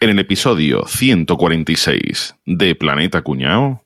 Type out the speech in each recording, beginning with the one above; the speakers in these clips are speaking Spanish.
en el episodio 146 de Planeta Cuñao.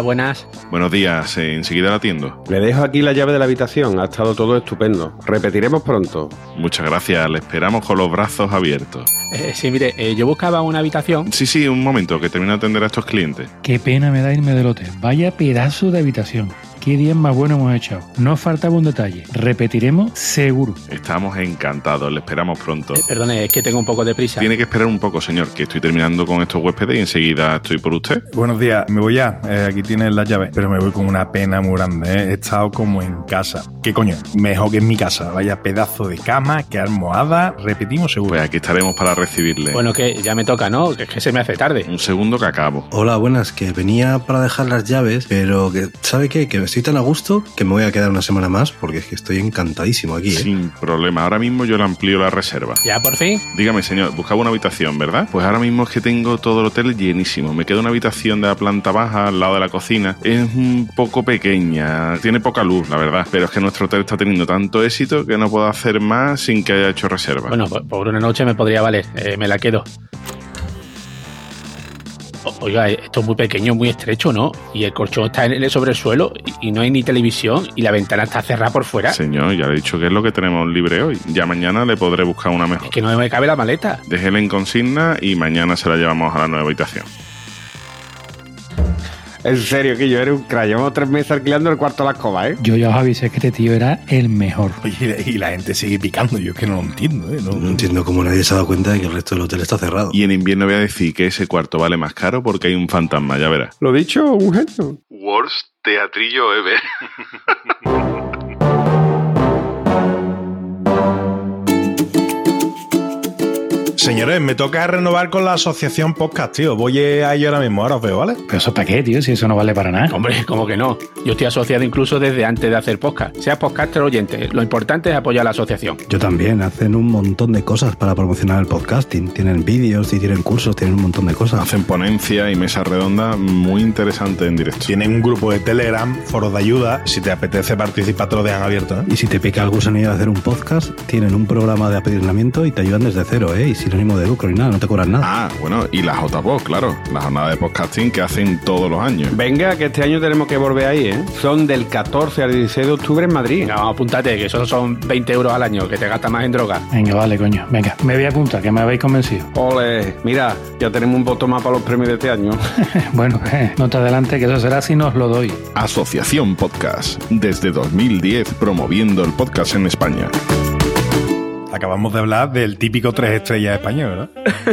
Hola, buenas. Buenos días, eh, enseguida la atiendo. Le dejo aquí la llave de la habitación, ha estado todo estupendo. Repetiremos pronto. Muchas gracias, le esperamos con los brazos abiertos. Eh, sí, mire, eh, yo buscaba una habitación. Sí, sí, un momento, que termino de atender a estos clientes. Qué pena me da irme del hotel. Vaya pedazo de habitación. Qué día más bueno hemos echado. No faltaba un detalle. Repetiremos seguro. Estamos encantados, le esperamos pronto. Eh, perdone, es que tengo un poco de prisa. Tiene que esperar un poco, señor, que estoy terminando con estos huéspedes y enseguida estoy por usted. Buenos días, me voy ya. Eh, aquí tienes la llave. Pero me voy con una pena muy grande. ¿eh? He estado como en casa. ¿Qué coño? Mejor que en mi casa. Vaya pedazo de cama, qué almohada. Repetimos seguro. Pues aquí estaremos para recibirle. Bueno, que ya me toca, ¿no? Que es que se me hace tarde. Un segundo que acabo. Hola, buenas, que venía para dejar las llaves, pero que, ¿sabe qué? Que estoy tan a gusto que me voy a quedar una semana más porque es que estoy encantadísimo aquí. ¿eh? Sin problema, ahora mismo yo le amplío la reserva. ¿Ya por fin? Dígame, señor, buscaba una habitación, ¿verdad? Pues ahora mismo es que tengo todo el hotel llenísimo. Me queda una habitación de la planta baja al lado de la cocina. Es un poco pequeña, tiene poca luz, la verdad. Pero es que nuestro hotel está teniendo tanto éxito que no puedo hacer más sin que haya hecho reserva. Bueno, por por una noche me podría valer. Eh, me la quedo. Oiga, esto es muy pequeño, muy estrecho, ¿no? Y el colchón está en sobre el suelo y, y no hay ni televisión y la ventana está cerrada por fuera. Señor, ya le he dicho que es lo que tenemos libre hoy. Ya mañana le podré buscar una mejor. Es que no me cabe la maleta. Déjela en consigna y mañana se la llevamos a la nueva habitación. En serio, que yo era un crack. Llevamos tres meses alquilando el cuarto de la escoba, ¿eh? Yo ya os avisé que este tío era el mejor. Oye, y la gente sigue picando. Yo es que no lo entiendo. ¿eh? No- No entiendo cómo nadie se ha dado cuenta de que el resto del hotel está cerrado. Y en invierno voy a decir que ese cuarto vale más caro porque hay un fantasma, ya verás. Lo dicho, un genio. Worst teatrillo ever. Señores, me toca renovar con la asociación podcast, tío. Voy a ello ahora mismo. Ahora os veo, ¿vale? Pero eso para qué, tío, si eso no vale para nada. Hombre, como que no. Yo estoy asociado incluso desde antes de hacer podcast. Seas podcaster o oyente, lo importante es apoyar a la asociación. Yo también, hacen un montón de cosas para promocionar el podcasting. Tienen vídeos y tienen cursos, tienen un montón de cosas. Hacen ponencia y mesa redonda muy interesante en directo. Tienen un grupo de Telegram, foros de ayuda. Si te apetece participar, te lo dejan abierto, ¿eh? Y si te pica el gusanillo de hacer un podcast, tienen un programa de apadrinamiento y te ayudan desde cero, ¿eh? Y sin ánimo de lucro ni nada, no te cobran nada. Ah, bueno, y la JPod, claro, la jornada de podcasting que hacen todos los años. Venga, que este año tenemos que volver ahí, ¿eh? Son del 14 al 16 de octubre en Madrid. Venga, vamos, apúntate, que eso son 20 euros al año, que te gastas más en droga. Venga, vale, coño. Venga, me voy a apuntar, que me habéis convencido. Ole, mira, ya tenemos un voto más para los premios de este año. bueno, eh, no te adelante, que eso será si nos lo doy. Asociación Podcast, desde 2010 promoviendo el podcast en España. Acabamos de hablar del típico tres estrellas español, ¿verdad?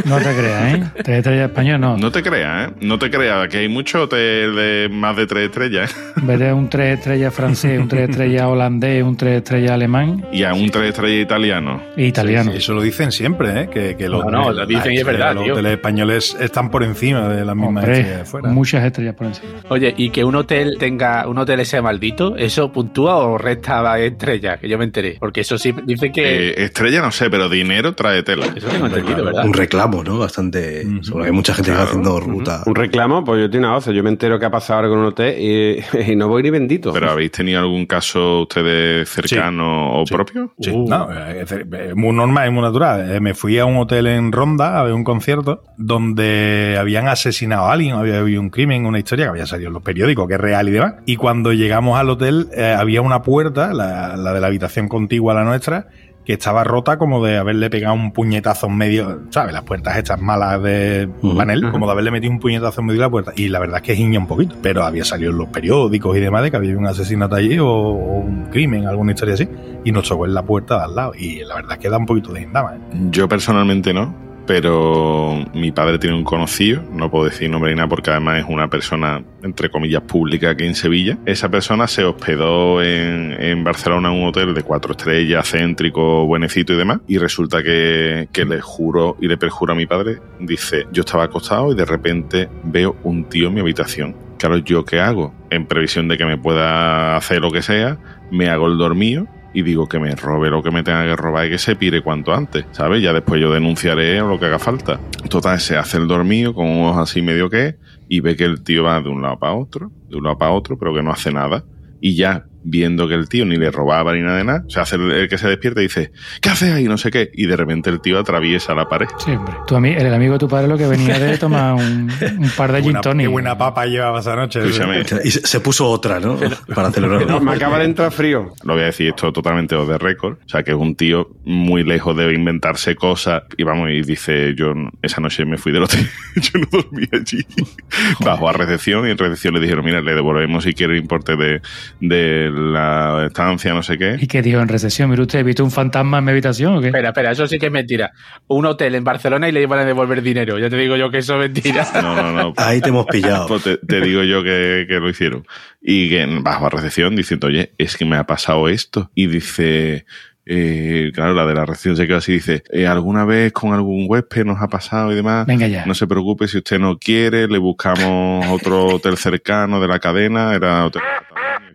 No te creas, ¿eh? Tres estrellas español, no. No te creas, ¿eh? No te creas, que hay mucho hotel de más de tres estrellas. ¿eh? Vete a un tres estrellas francés, un tres estrellas holandés, un tres estrellas alemán Y a un tres estrellas italiano. italiano. Eso lo dicen siempre, ¿eh? Que, que los, No, no, lo dicen y es verdad, Los tío. hoteles españoles están por encima de las mismas estrellas de Hombre, fuera. muchas estrellas por encima. Oye, y que un hotel tenga, un hotel sea maldito, ¿eso puntúa o resta estrellas? Que yo me enteré. Porque eso sí dice que. Eh, estrella no sé, pero dinero trae tela. eso tengo entendido, ¿verdad? Un reclamo, ¿no? Bastante. Ujú. Seguro que hay mucha gente que haciendo ruta. Un reclamo, pues yo tengo una voz. Yo me entero que ha pasado algo en un hotel y, y no voy ni bendito. ¿Pero habéis tenido algún caso ustedes cercano o propio? Sí, Uh. no, eh, es es muy normal, es muy natural. Eh, Me fui a un hotel en Ronda a ver un concierto donde habían asesinado a alguien, había habido un crimen, una historia que había salido en los periódicos, que es real y demás. Y cuando llegamos al hotel eh, había una puerta, la, la de la habitación contigua a la nuestra, que estaba rota como de haberle pegado un puñetazo en medio, ¿sabes? Las puertas estas malas de panel, como de haberle metido un puñetazo en medio de la puerta. Y la verdad es que giña un poquito, pero había salido en los periódicos y demás de que había un asesinato allí o, o un crimen, alguna historia así. Y nos chocó en la puerta de al lado. Y la verdad es que da un poquito de indama, ¿eh? Yo personalmente no, pero mi padre tiene un conocido, no puedo decir nombre ni nada porque además es una persona, entre comillas, pública aquí en Sevilla. Esa persona se hospedó en, Barcelona en un hotel de cuatro estrellas, céntrico, buenecito y demás, y resulta que, que le juro y le perjuro a mi padre, dice, yo estaba acostado y de repente veo un tío en mi habitación. Claro, ¿yo qué hago? En previsión de que me pueda hacer lo que sea, me hago el dormido y digo que me robe lo que me tenga que robar y que se pire cuanto antes, ¿sabes? Ya después yo denunciaré lo que haga falta. Total, se hace el dormido con ojos así medio que y ve que el tío va de un lado para otro, de un lado para otro, pero que no hace nada. Y ya viendo que el tío ni le robaba ni nada de nada, se hace el, el que se despierta y dice, ¿qué haces ahí? No sé qué. Y de repente el tío atraviesa la pared. Sí, hombre. Tu ami- el amigo de tu padre lo que venía de tomar un, un par de gin. Qué buena papa llevaba esa noche. Escúchame, Y se, puso otra, ¿no? Para celebrarlo. Me acaba de entrar frío. lo voy a decir esto totalmente off the record. O sea, que es un tío muy lejos de inventarse cosas. Y vamos, y dice, yo esa noche me fui del hotel, yo no dormí allí. Bajo a recepción y en recepción le dijeron, mira, le devolvemos si quiere el importe de, de la estancia, no sé qué. ¿Y qué dijo en recesión? Mire usted, ¿he visto un fantasma en mi habitación o qué? Espera, espera, eso sí que es mentira. Un hotel en Barcelona y le iban a devolver dinero. Ya te digo yo que eso es mentira. No, no, no. Ahí te hemos pillado. Pues te, te digo yo que, que lo hicieron. Y que bajo a recepción diciendo, oye, es que me ha pasado esto. Y dice, eh, claro, la de la recepción se quedó así, dice, eh, ¿alguna vez con algún huésped nos ha pasado y demás? Venga ya. No se preocupe, si usted no quiere, le buscamos otro hotel cercano de la cadena, era hotel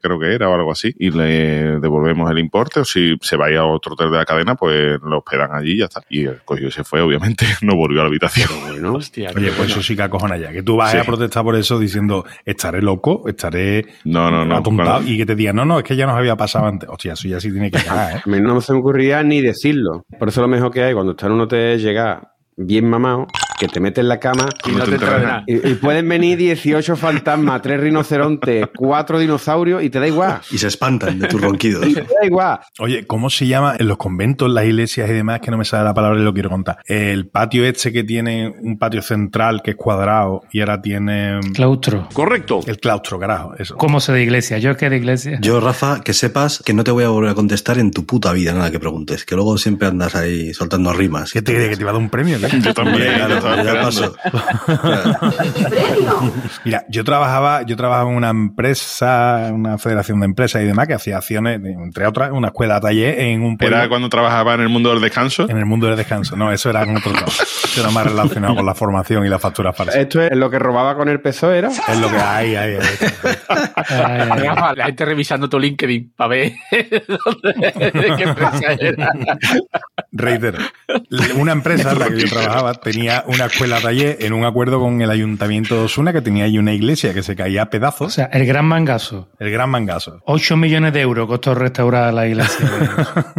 creo que era o algo así, y le devolvemos el importe, o si se vaya a otro hotel de la cadena, pues lo hospedan allí y ya está. Y el coño se fue, obviamente, no volvió a la habitación. Bueno, Hostia. Oye, pues bueno. eso sí que acojona ya. Que tú vas Sí. a protestar por eso diciendo, estaré loco, estaré No, no, no. atontado, y que te digan, no, no, es que ya nos había pasado antes. Hostia, eso ya sí tiene que llegar, ¿eh? a mí no se me ocurría ni decirlo. Por eso lo mejor que hay cuando estás en un hotel es llegar bien mamado, que te metes en la cama Y no te entra nada. y, y pueden venir 18 fantasmas, 3 rinocerontes, 4 dinosaurios y te da igual. Y se espantan de tus ronquidos. Te da igual. Oye, ¿cómo se llama en los conventos, las iglesias y demás? Que no me sale la palabra y lo quiero contar. El patio este que tiene un patio central que es cuadrado y ahora tiene Claustro. el claustro, carajo, eso. ¿Cómo sé de iglesia? ¿Yo qué de iglesia? Yo, Rafa, que sepas que no te voy a volver a contestar en tu puta vida nada que preguntes, que luego siempre andas ahí soltando rimas. ¿Qué te crees que te iba a dar un premio? qué? Yo también, Claro, paso. Mira, yo trabajaba, yo trabajaba en una empresa, una federación de empresas y demás que hacía acciones, entre otras, una escuela taller en un pueblo. Era cuando trabajaba en el mundo del descanso. En el mundo del descanso. No, eso era en otro lado. Eso era más relacionado con la formación y las facturas falsas. Esto es lo que robaba con el PSOE, ¿era? Es lo que hay, hay, hay. Ay, ay, ay. Rafa, La gente revisando tu LinkedIn para ver qué empresa era. Reitero, una empresa en la que yo trabajaba tenía una escuela taller en un acuerdo con el ayuntamiento de Osuna que tenía ahí una iglesia que se caía a O pedazos. sea, el gran mangazo. El gran mangazo. 8 millones de euros costó restaurar la iglesia.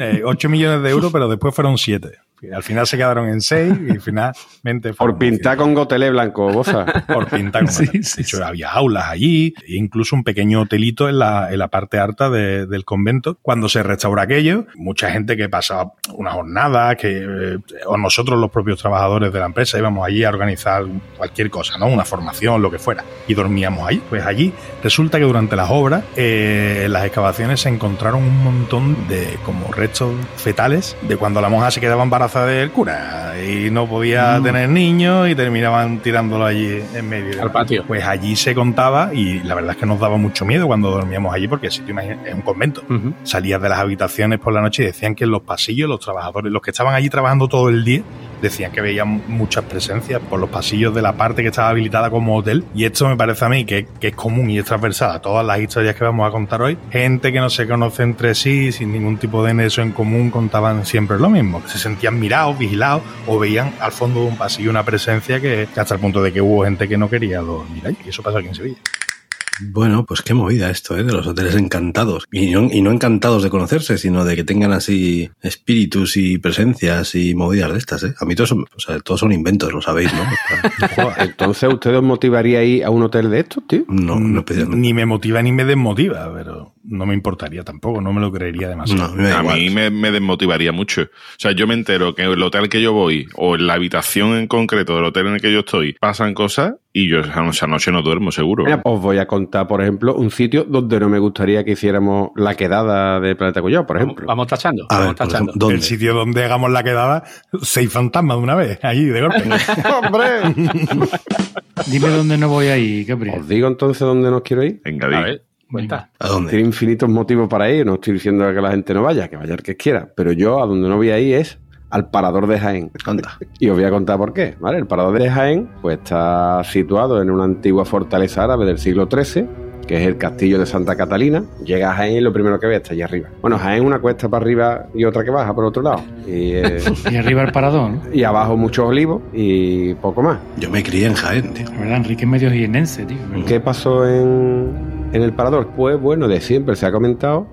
Eh, 8 millones de euros, pero después fueron 7. Al final se quedaron en 6 y finalmente Por pintar con gotelé blanco, boza. por pintar como Sí, sí, De hecho, sí. había aulas allí, e incluso un pequeño hotelito en la, en la parte alta de- del convento. Cuando se restaura aquello, mucha gente que pasaba una jornada, que eh, o nosotros los propios trabajadores de la empresa íbamos allí a organizar cualquier cosa, ¿no? Una formación, lo que fuera. Y dormíamos allí. Pues allí resulta que durante las obras, eh, las excavaciones se encontraron un montón de como restos fetales de cuando la monja se quedaba embarazada del cura y no podía tener niños y terminaban tirándolo allí en medio. Al patio. Pues allí se contaba y la verdad es que nos daba mucho miedo cuando dormíamos allí porque el sitio es un convento. Ujú. Salías de las habitaciones por la noche y decían que en los pasillos los trabajadores, los que estaban allí trabajando todo el día, decían que veían muchas presencias por los pasillos de la parte que estaba habilitada como hotel. Y esto me parece a mí que, que es común y es transversal a todas las historias que vamos a contar hoy. Gente que no se conoce entre sí, sin ningún tipo de nexo en común, contaban siempre lo mismo. Se sentían mirados, vigilados o veían al fondo de un pasillo una presencia que, hasta el punto de que hubo gente que no quería dormir ahí. Y eso pasa aquí en Sevilla. Bueno, pues qué movida esto, ¿eh? De los hoteles encantados. Y no, y no encantados de conocerse, sino de que tengan así espíritus y presencias y movidas de estas, ¿eh? A mí todos son, o sea, todos son inventos, lo sabéis, ¿no? Joder, Entonces, ¿usted os motivaría a ir a un hotel de estos, tío? No, no. Ni me motiva ni me desmotiva, pero no me importaría tampoco, no me lo creería demasiado. a mí me da A igual. mí me, me desmotivaría mucho. O sea, yo me entero que en el hotel que yo voy o en la habitación en concreto del hotel en el que yo estoy pasan cosas y yo esa noche no duermo, seguro. Mira, os voy a contar, por ejemplo, un sitio donde no me gustaría que hiciéramos la quedada de Planeta Collado, por ejemplo. Vamos tachando. A vamos tachando. ejemplo, ¿dónde? El sitio donde hagamos la quedada, seis fantasmas de una vez, allí de golpe. ¡Hombre! Dime dónde no voy ahí, Capri. Os digo entonces dónde nos quiero ir. Venga, A ver, cuenta. ¿A dónde? Tiene infinitos motivos para ir. No estoy diciendo que la gente no vaya, que vaya el que quiera. Pero yo a donde no voy a ir es al Parador de Jaén. Anda. Y os voy a contar por qué. ¿vale? El Parador de Jaén pues, está situado en una antigua fortaleza árabe del siglo XIII que es el castillo de Santa Catalina. Llega a Jaén y lo primero que ve está allí arriba. Bueno, Jaén una cuesta para arriba y otra que baja por otro lado. Y, eh, Y arriba el parador, ¿no? y abajo muchos olivos y poco más. Yo me crié en Jaén, tío. La verdad, Enrique es medio jienense, tío. ¿Qué pasó en, en el parador? Pues bueno, de siempre se ha comentado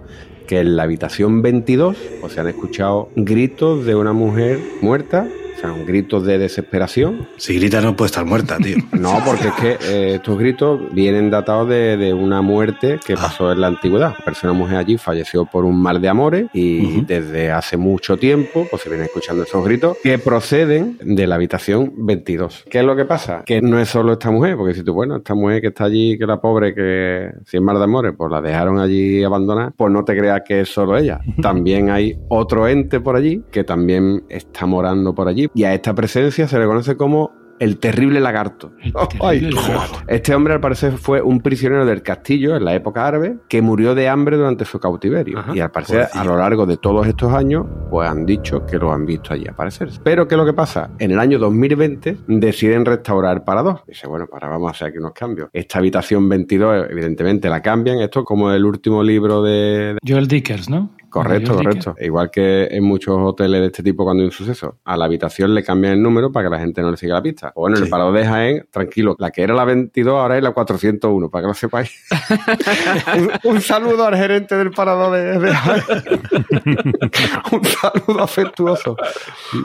que en la habitación 22 pues, se han escuchado gritos de una mujer muerta, sea, un grito de desesperación. Si grita no puede estar muerta, tío. No, porque es que eh, estos gritos vienen datados de, de una muerte que Ah. pasó en la antigüedad. Una persona mujer allí falleció por un mal de amores y desde hace mucho tiempo pues se vienen escuchando estos gritos que proceden de la habitación 22. ¿Qué es lo que pasa? Que no es solo esta mujer, porque si tú, bueno, esta mujer que está allí, que la pobre, que si es mal de amores, pues la dejaron allí abandonada, pues no te creas que es solo ella. También hay otro ente por allí que también está morando por allí y a esta presencia se le conoce como el terrible lagarto. Ay, terrible lagarto. este hombre, al parecer, fue un prisionero del castillo en la época árabe que murió de hambre durante su cautiverio. Ajá. Y al parecer, a lo largo de todos estos años, pues han dicho que lo han visto allí aparecer. Pero, ¿qué es lo que pasa? En el año 2020 deciden restaurar el parador. Dice, bueno, para vamos a hacer aquí unos cambios. Esta habitación 22, evidentemente, la cambian. Esto es como el último libro de, Joel Dickers, ¿no? Correcto, correcto. Igual que en muchos hoteles de este tipo cuando hay un suceso, a la habitación le cambian el número para que la gente no le siga la pista. O bueno, en el Sí. parador de Jaén, tranquilo, la que era la 22 ahora es la 401, para que lo sepáis. un, un saludo al gerente del parador de, de Jaén. un saludo afectuoso.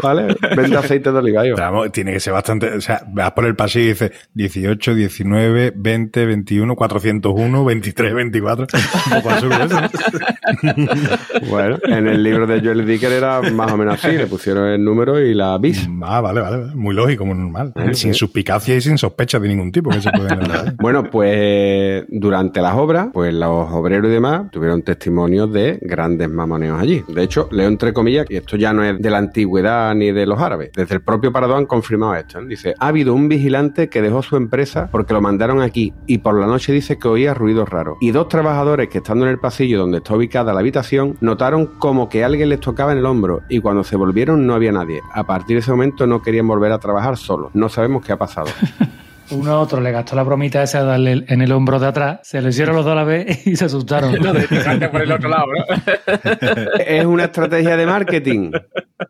¿Vale? Vende aceite de oliva. Vamos, tiene que ser bastante. O sea, vas por el pasillo y dices 18, 19, 20, 21, 401, 23, 24. Un poco azul eso, ¿no? Bueno, en el libro de Joel Dicker era más o menos así, le pusieron el número y la bis. Ah, vale, vale. Muy lógico, muy normal. Sin sí. suspicacia y sin sospecha de ningún tipo que se pueden. Bueno, pues durante las obras, pues los obreros y demás tuvieron testimonios de grandes mamoneos allí. De hecho, leo entre comillas, y esto ya no es de la antigüedad ni de los árabes. Desde el propio Parador han confirmado esto. ¿eh? Dice, ha habido un vigilante que dejó su empresa porque lo mandaron aquí y por la noche dice que oía ruidos raros. Y dos trabajadores que estando en el pasillo donde está ubicada la habitación notaron como que alguien les tocaba en el hombro y cuando se volvieron no había nadie. A partir de ese momento no querían volver a trabajar solos. No sabemos qué ha pasado. Uno a otro le gastó la bromita esa de darle en el hombro de atrás, se lo hicieron los dos a la vez y se asustaron. Lo de picarte por el otro lado, ¿no? ¿Es una estrategia de marketing?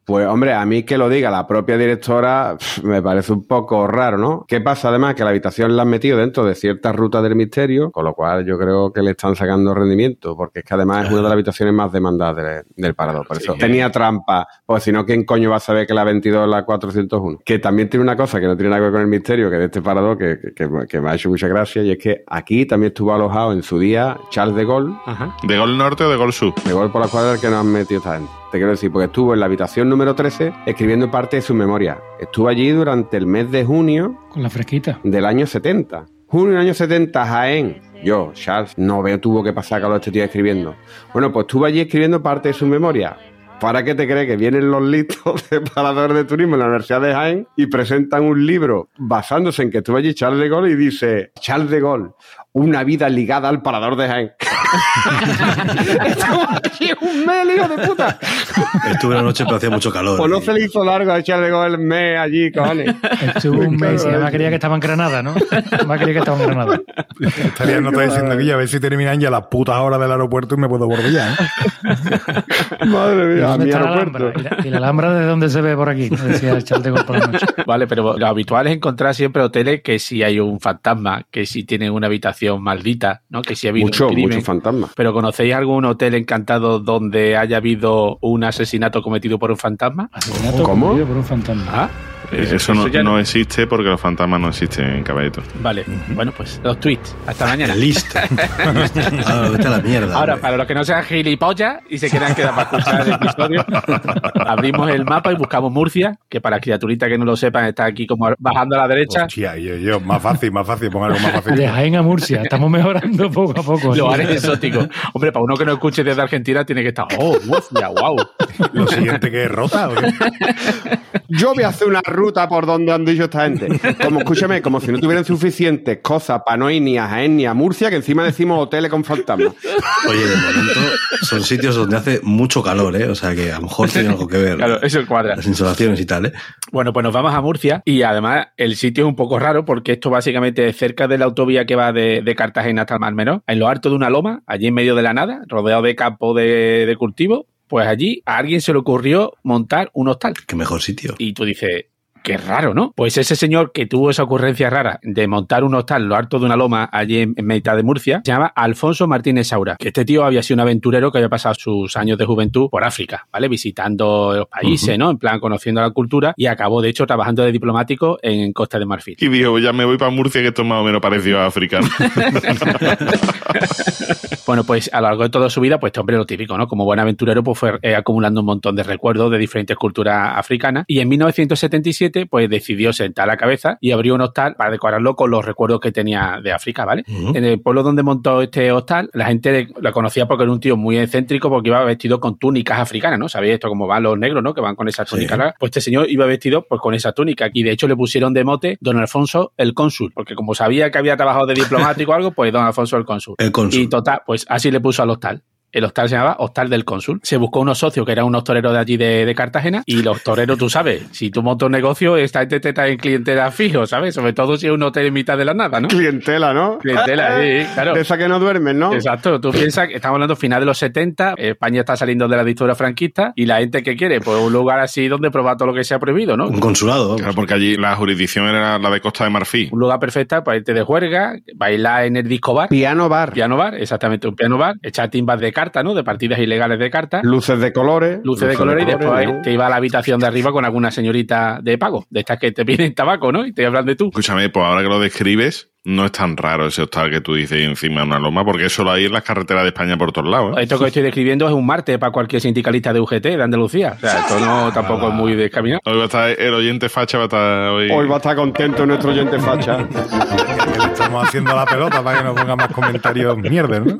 Pues hombre, a mí que lo diga la propia directora me parece un poco raro, ¿no? ¿Qué pasa además? Que la habitación la han metido dentro de ciertas rutas del misterio, con lo cual yo creo que le están sacando rendimiento, porque es que además es una de las habitaciones más demandadas de- del parador. Por eso tenía trampa, pues si no, ¿quién coño va a saber que la 22 es la 401? Que también tiene una cosa que no tiene nada que ver con el misterio, que de este parador, que, que- que- que me ha hecho mucha gracia, y es que aquí también estuvo alojado en su día Charles de Gaulle, Ajá. ¿De gol norte o de gol sur? de gol por la cuadra que nos han metido esta gente. Te quiero decir, porque estuvo en la habitación número 13 escribiendo parte de su memoria. Estuvo allí durante el mes de junio Con la fresquita. del año 70. Junio del año 70, Jaén. Yo, Charles, no veo tuvo que pasar calor este tío escribiendo. Bueno, pues estuvo allí escribiendo parte de su memoria. ¿Para qué te crees que vienen los listos de paradores de turismo en la Universidad de Jaén y presentan un libro basándose en que estuvo allí Charles de Gaulle y dice, Charles de Gaulle, una vida ligada al parador de Jaén? Estuvo allí un mes, hijo de puta. Estuve una noche, pero hacía mucho calor. Pues no y- se le hizo largo a Gaulle el mes allí, cojones. Estuvo un mes y además creía que estaba en Granada, ¿no? Además creía que estaba en Granada. Estaría no estoy diciendo aquí a ver si terminan ya las putas horas del aeropuerto y me puedo volver ya. ¿eh? Madre ¿Y mía, dónde mi la? ¿Y la, y la Alhambra de dónde se ve por aquí? Decía el Gaulle por la noche. Vale, pero lo habitual es encontrar siempre hoteles que si hay un fantasma, que si tienen una habitación maldita, ¿no? Que si ha habido Mucho, un crimen. mucho fantasma. ¿Pero conocéis algún hotel encantado donde haya habido un asesinato cometido por un fantasma? Asesinato ¿Cómo? cometido por un fantasma. Ah, Eso, no, ya no existe porque los fantasmas no existen en Caballito. Vale, bueno, pues los tweets. Hasta mañana. Listo. Ahora vete a la mierda. Ahora, hombre. para los que no sean gilipollas y se quieran quedar para escuchar el episodio, abrimos el mapa y buscamos Murcia, que para criaturitas que no lo sepan está aquí como bajando a la derecha. Hostia, yo, yo, más fácil, más fácil, pon algo más fácil. De Jaén a Murcia. Estamos mejorando poco a poco. Lugares exóticos. Hombre, para uno que no escuche desde Argentina tiene que estar, oh, Murcia, wow. Lo siguiente que es rota. ¿o qué? Yo voy a hacer una ruta por donde han dicho esta gente. Como, escúchame, como si no tuvieran suficientes cosas para no ir ni a Jaén ni a Murcia, que encima decimos hoteles con fantasmas. Oye, de momento son sitios donde hace mucho calor, ¿eh? O sea que a lo mejor tiene algo que ver. Claro, eso cuadra. Las insolaciones y tal, ¿eh? Bueno, pues nos vamos a Murcia y además el sitio es un poco raro porque esto básicamente es cerca de la autovía que va de, de Cartagena hasta el Mar Menor, en lo alto de una loma, allí en medio de la nada, rodeado de campo de, de cultivo. Pues allí a alguien se le ocurrió montar un hostal. Qué mejor sitio. Y tú dices, qué raro, ¿no? Pues ese señor que tuvo esa ocurrencia rara de montar un hostal lo alto de una loma allí en, en mitad de Murcia, se llama Alfonso Martínez Saura, que este tío había sido un aventurero que había pasado sus años de juventud por África, ¿vale? Visitando los países, ¿no? En plan, conociendo la cultura y acabó, de hecho, trabajando de diplomático en Costa de Marfil. Y dijo, ya me voy para Murcia, que esto es más o menos parecido a África. Bueno, pues a lo largo de toda su vida, pues este hombre lo típico, ¿no? Como buen aventurero, pues fue eh, acumulando un montón de recuerdos de diferentes culturas africanas. Y en 1977, pues decidió sentar la cabeza y abrió un hostal para decorarlo con los recuerdos que tenía de África, ¿vale? En el pueblo donde montó este hostal, la gente la conocía porque era un tío muy excéntrico, porque iba vestido con túnicas africanas, ¿no? ¿Sabéis esto cómo van los negros, ¿no? Que van con esas túnicas. Pues este señor iba vestido pues con esa túnica. Y de hecho le pusieron de mote Don Alfonso el cónsul, porque como sabía que había trabajado de diplomático o algo, pues Don Alfonso el cónsul. El cónsul. Y total, pues así le puso al hostal. El hostal se llamaba Hostal del Cónsul. Se buscó unos socios que eran unos toreros de allí de, de Cartagena. Y los toreros, tú sabes, si tú montas un negocio, esta gente te trae clientela fijo, ¿sabes? Sobre todo si es un hotel en mitad de la nada, ¿no? Clientela, ¿no? Clientela, sí, claro. De esa que no duermen, ¿no? Exacto, tú piensas que estamos hablando final de los 70, España está saliendo de la dictadura franquista y la gente que quiere, pues un lugar así donde probar todo lo que sea prohibido, ¿no? Un consulado. Claro, porque allí la jurisdicción era la de Costa de Marfil. Un lugar perfecto para irte de juerga, bailar en el disco bar. Piano bar. Piano bar, exactamente, un piano bar, echar timbas de carta, ¿no? De partidas ilegales de carta. Luces de colores. luces de colores y después ¿no? te iba a la habitación de arriba con alguna señorita de pago, de estas que te piden tabaco, ¿no? Y te hablan de tú. Escúchame, pues ahora que lo describes, no es tan raro ese hostal que tú dices encima de una loma, porque eso lo hay en las carreteras de España por todos lados. ¿eh? Esto que estoy describiendo es un martes para cualquier sindicalista de UGT de Andalucía. O sea, esto no tampoco es muy descaminado. Hoy va a estar el oyente facha, va a estar hoy. Hoy va a estar contento nuestro oyente facha. Le estamos haciendo la pelota para que no ponga más comentarios mierda, ¿no?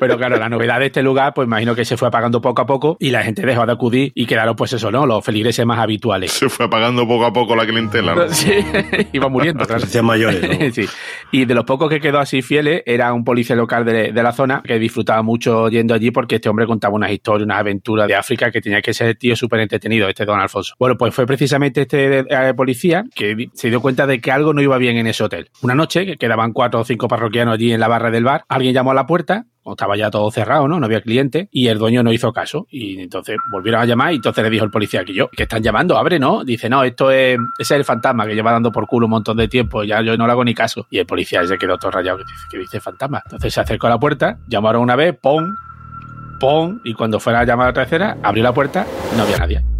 Pero claro, la novedad de este lugar, pues imagino que se fue apagando poco a poco y la gente dejó de acudir y quedaron, pues eso, ¿no? Los feligreses más habituales. Se fue apagando poco a poco la clientela. ¿no? Sí, iba muriendo, claro. Se mayores, ¿no? Sí. Y de los pocos que quedó así fieles, era un policía local de, de la zona que disfrutaba mucho yendo allí porque este hombre contaba unas historias, unas aventuras de África que tenía que ser tío súper entretenido, este don Alfonso. Bueno, pues fue precisamente este eh, policía que se dio cuenta de que algo no iba bien en ese hotel. Una noche, que quedaban cuatro o cinco parroquianos allí en la barra del bar, alguien llamó a la puerta, estaba ya todo cerrado, ¿no? No había cliente, y el dueño no hizo caso. Y entonces volvieron a llamar y entonces le dijo el policía que yo, que están llamando, abre, ¿no? Dice, no, esto es, ese es el fantasma que lleva dando por culo un montón de tiempo, ya yo no le hago ni caso. Y el policía se quedó todo rayado, que dice, que dice fantasma. Entonces se acercó a la puerta, llamaron una vez, pon, pon, y cuando a la tercera, abrió la puerta, no había nadie.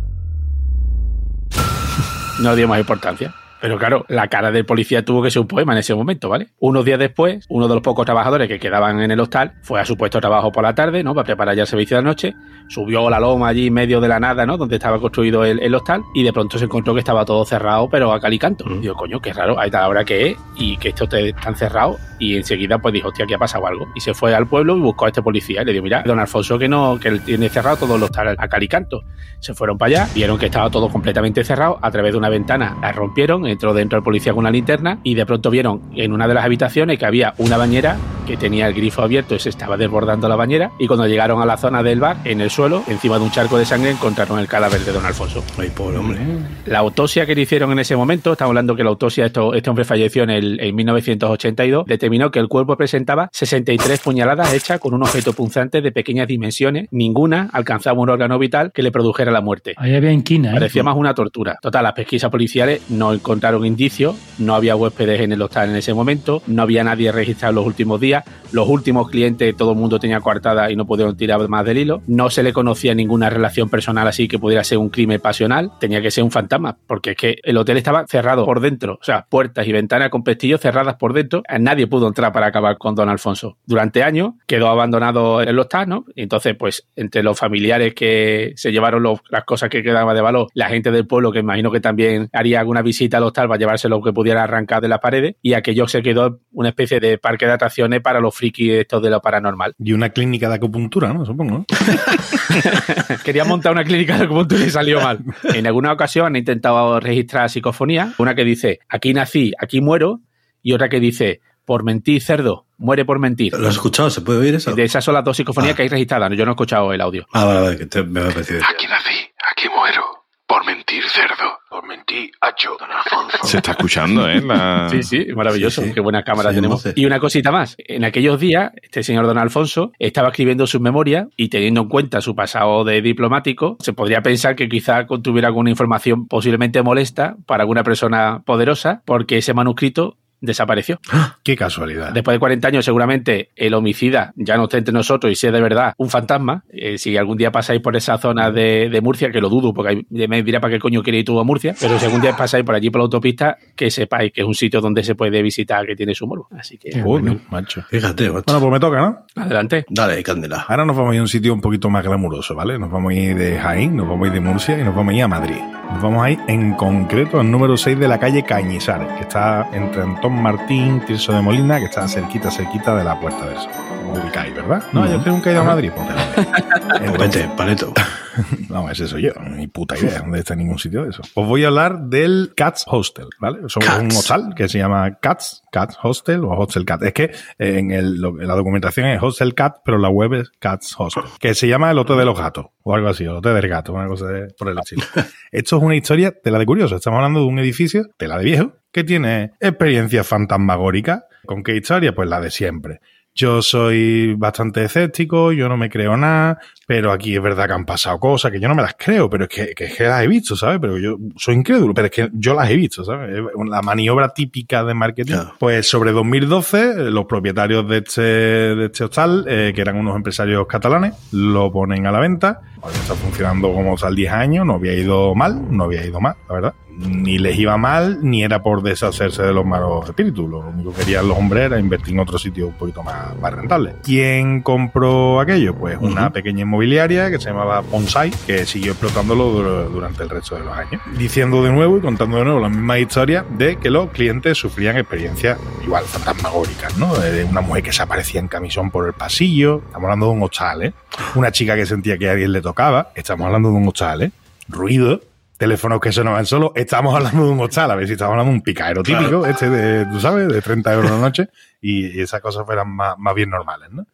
No dio más importancia. Pero claro, la cara del policía tuvo que ser un poema en ese momento, ¿vale? Unos días después, uno de los pocos trabajadores que quedaban en el hostal fue a su puesto de trabajo por la tarde, ¿no? Para preparar ya el servicio de la noche. Subió a la loma allí en medio de la nada, ¿no? Donde estaba construido el, el hostal. Y de pronto se encontró que estaba todo cerrado, pero a cal y canto. Mm. Digo, coño, qué raro, a esta hora que es y que estos te- están cerrados. Y enseguida, pues dijo, hostia, aquí ha pasado algo. Y se fue al pueblo y buscó a este policía. Y le dijo, mira, don Alfonso, que no, que él tiene cerrado todo el hostal a cal y canto. Se fueron para allá, vieron que estaba todo completamente cerrado. A través de una ventana la rompieron, entró dentro el policía con una linterna y de pronto vieron en una de las habitaciones que había una bañera que tenía el grifo abierto y se estaba desbordando la bañera. Y cuando llegaron a la zona del bar, en el suelo, encima de un charco de sangre, encontraron el cadáver de don Alfonso. Ay, pobre hombre. La autopsia que le hicieron en ese momento, estamos hablando que la autopsia, esto, este hombre falleció en, el, en 1982, determinó que el cuerpo presentaba 63 puñaladas hechas con un objeto punzante de pequeñas dimensiones. Ninguna alcanzaba un órgano vital que le produjera la muerte. Ahí había inquina. ¿eh? Parecía más una tortura. Total, las pesquisas policiales no encontraron indicios, no había huéspedes en el hostal en ese momento, no había nadie registrado en los últimos días, los últimos clientes todo el mundo tenía coartada y no pudieron tirar más del hilo, no se le conocía ninguna relación personal así que pudiera ser un crimen pasional, tenía que ser un fantasma, porque es que el hotel estaba cerrado por dentro, o sea, puertas y ventanas con pestillos cerradas por dentro, nadie pudo entrar para acabar con don Alfonso. Durante años quedó abandonado el hostal, ¿no? Entonces, pues, entre los familiares que se llevaron los- las cosas que quedaban de valor, la gente del pueblo, que imagino que también haría alguna visita al hostal para llevarse lo que pudiera arrancar de las paredes, y aquello se quedó una especie de parque de atracciones para los frikis estos de lo paranormal. Y una clínica de acupuntura, ¿no? Supongo. ¿no? Quería montar una clínica de acupuntura y salió mal. En alguna ocasión han intentado registrar psicofonía. Una que dice, aquí nací, aquí muero. Y otra que dice, por mentir, cerdo, muere por mentir. ¿Lo has escuchado? ¿Se puede oír eso? De esas son las dos psicofonías Ah. que hay registradas. Yo no he escuchado el audio. Ah, vale, vale, que te, me ha parecido. Aquí nací, aquí muero. Por mentir, cerdo. Por mentir, hacho, don Alfonso. Se está escuchando, ¿eh? La- Sí, sí, maravilloso. Sí, sí. Qué buena cámara Sí, tenemos. Y una cosita más. En aquellos días, este señor don Alfonso estaba escribiendo sus memorias y teniendo en cuenta su pasado de diplomático, se podría pensar que quizá contuviera alguna información posiblemente molesta para alguna persona poderosa, porque ese manuscrito desapareció. Qué casualidad. Después de 40 años, seguramente el homicida ya no está entre nosotros y si es de verdad un fantasma. Eh, si algún día pasáis por esa zona de, de Murcia, que lo dudo, porque ahí me dirá para qué coño quiere ir tú a Murcia, pero si algún día pasáis por allí por la autopista, que sepáis que es un sitio donde se puede visitar que tiene su morbo. Así que, bueno, macho. Fíjate, macho. Bueno, pues me toca, ¿no? adelante. Dale, Candela. Ahora nos vamos a ir a un sitio un poquito más glamuroso, ¿vale? Nos vamos a ir de Jaén, nos vamos a ir de Murcia y nos vamos a ir a Madrid. Nos vamos a ir en concreto al número 6 de la calle Cañizares, que está entre Martín, Tirso de Molina, que está cerquita, cerquita de la Puerta del Sol. Ubicáis, ¿verdad? No, yo creo que nunca he ido a Madrid. Vete, paleto. no, ese soy yo, ni puta idea dónde está ningún sitio de eso. Os voy a hablar del Cats Hostel, ¿vale? Cats. un hostal que se llama Cats, Cats Hostel o Hostel Cat. Es que eh, en, el- en la documentación es Hostel Cat, pero la web es Cats Hostel, que se llama el Hotel de los Gatos, o algo así, el Hotel del Gato, una cosa de- por el estilo. Esto es una historia de la de curioso. Estamos hablando de un edificio, de la de viejo, que tiene experiencias fantasmagóricas. ¿Con qué historia? Pues la de siempre. Yo soy bastante escéptico, yo no me creo nada, pero aquí es verdad que han pasado cosas que yo no me las creo, pero es que, que, es que las he visto, ¿sabes? Pero yo soy incrédulo, pero es que yo las he visto, ¿sabes? Es La maniobra típica de marketing. Claro. Pues sobre 2012, eh, los propietarios de este, de este hostal, eh, que eran unos empresarios catalanes, lo ponen a la venta. Ahora está funcionando como tal 10 años, no había ido mal, no había ido mal, la verdad. Ni les iba mal, ni era por deshacerse de los malos espíritus. Lo único que querían los hombres era invertir en otro sitio un poquito más, más rentable. ¿Quién compró aquello? Pues una pequeña inmobiliaria que se llamaba Bonsai, que siguió explotándolo dur- durante el resto de los años. Diciendo de nuevo y contando de nuevo la misma historia de que los clientes sufrían experiencias igual fantasmagóricas, ¿no? De una mujer que se aparecía en camisón por el pasillo. Estamos hablando de un hostal, ¿eh? Una chica que sentía que alguien le tocaba. Estamos hablando de un hostal, ¿eh? Ruido. Teléfonos que sonaban solo. Estamos hablando de un hostal. A ver si estamos hablando de un picadero típico, este de, tú sabes, de 30 euros la noche. Y, esas cosas fueran más, más bien normales, ¿no?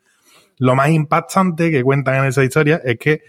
Lo más impactante que cuentan en esa historia es que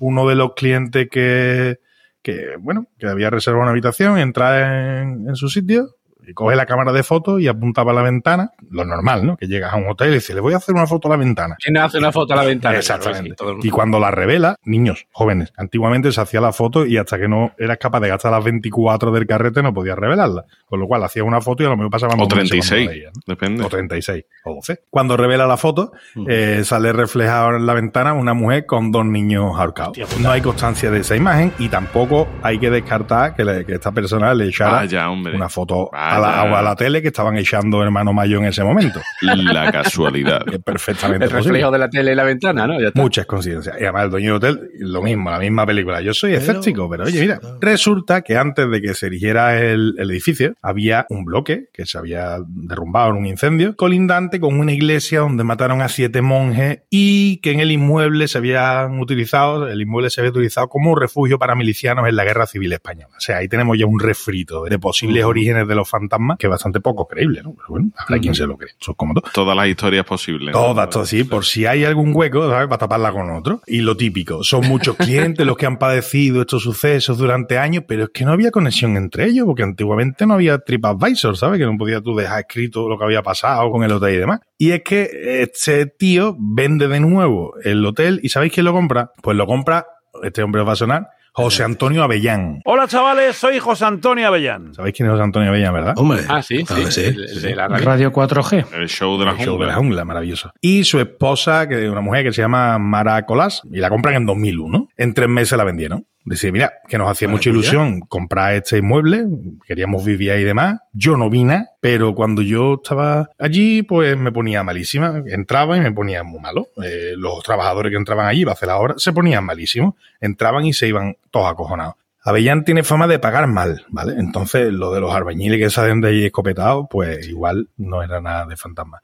uno de los clientes que, que bueno, que había reservado una habitación, entra en, en su sitio y coge la cámara de fotos y apuntaba a la ventana, lo normal, ¿no? Que llegas a un hotel y dices, le voy a hacer una foto a la ventana. ¿Quién hace una foto a la ventana? Exactamente. Y cuando la revela, niños, jóvenes, antiguamente se hacía la foto y hasta que no eras capaz de gastar las 24 del carrete no podías revelarla. Con lo cual hacías una foto y a lo mejor pasaban O dos meses cuando 36, la veías, ¿no? depende. O 36, o 12. Cuando revela la foto, Mm. eh, sale reflejado en la ventana una mujer con dos niños ahorcados. No hay constancia de esa imagen y tampoco hay que descartar que, le- que esta persona le echara Vaya, hombre. una foto a la, Vaya. a la tele que estaban echando hermano mayo en ese momento. La casualidad. Es perfectamente El posible. reflejo de la tele en la ventana, ¿no? Ya está. Muchas coincidencias. Y además el dueño del hotel, lo mismo, la misma película. Yo soy Pero- escéptico, pero oye, mira, resulta que antes de que se erigiera el, el edificio, había un bloque que se había derrumbado en un incendio, colindante con una iglesia donde mataron a siete monjes y que en el inmueble se habían utilizado, el inmueble se había utilizado como refugio para milicianos en la guerra civil española. O sea, ahí tenemos ya un refrito de posibles orígenes de los fantasmas que es bastante poco creíble, ¿no? Pero bueno, habrá quien se lo cree. Eso es como todo. Todas las historias posibles. Todas, todas, sí, por si hay algún hueco, ¿sabes? Para taparla con otro. Y lo típico, son muchos clientes los que han padecido estos sucesos durante años, pero es que no había conexión entre ellos, porque antiguamente no había TripAdvisor, ¿sabes? Que no podías tú dejar escrito lo que había pasado con el hotel y demás. Y es que este tío vende de nuevo el hotel y ¿sabéis quién lo compra? Pues lo compra, este hombre os va a sonar, José Antonio Avellán. Hola chavales, soy José Antonio Avellán. ¿Sabéis quién es José Antonio Avellán, verdad? Hombre. Ah, sí, sí. sí, el- el la radio. Radio 4G. El show de la El show de la jungla. jungla, maravilloso. Y su esposa, que es una mujer que se llama Mara Colás, y la compran en 2001. En tres meses la vendieron. Dice, mira, que nos hacía mucha ya. ilusión comprar este inmueble, queríamos vivir ahí y demás. Yo no vine, pero cuando yo estaba allí, pues me ponía malísima. Entraba y me ponía muy malo. Eh, los trabajadores que entraban allí para hacer la obra se ponían malísimos. Entraban y se iban todos acojonados. Avellán tiene fama de pagar mal, ¿vale? Entonces, lo de los albañiles que salen de allí escopetados, pues igual no era nada de fantasma.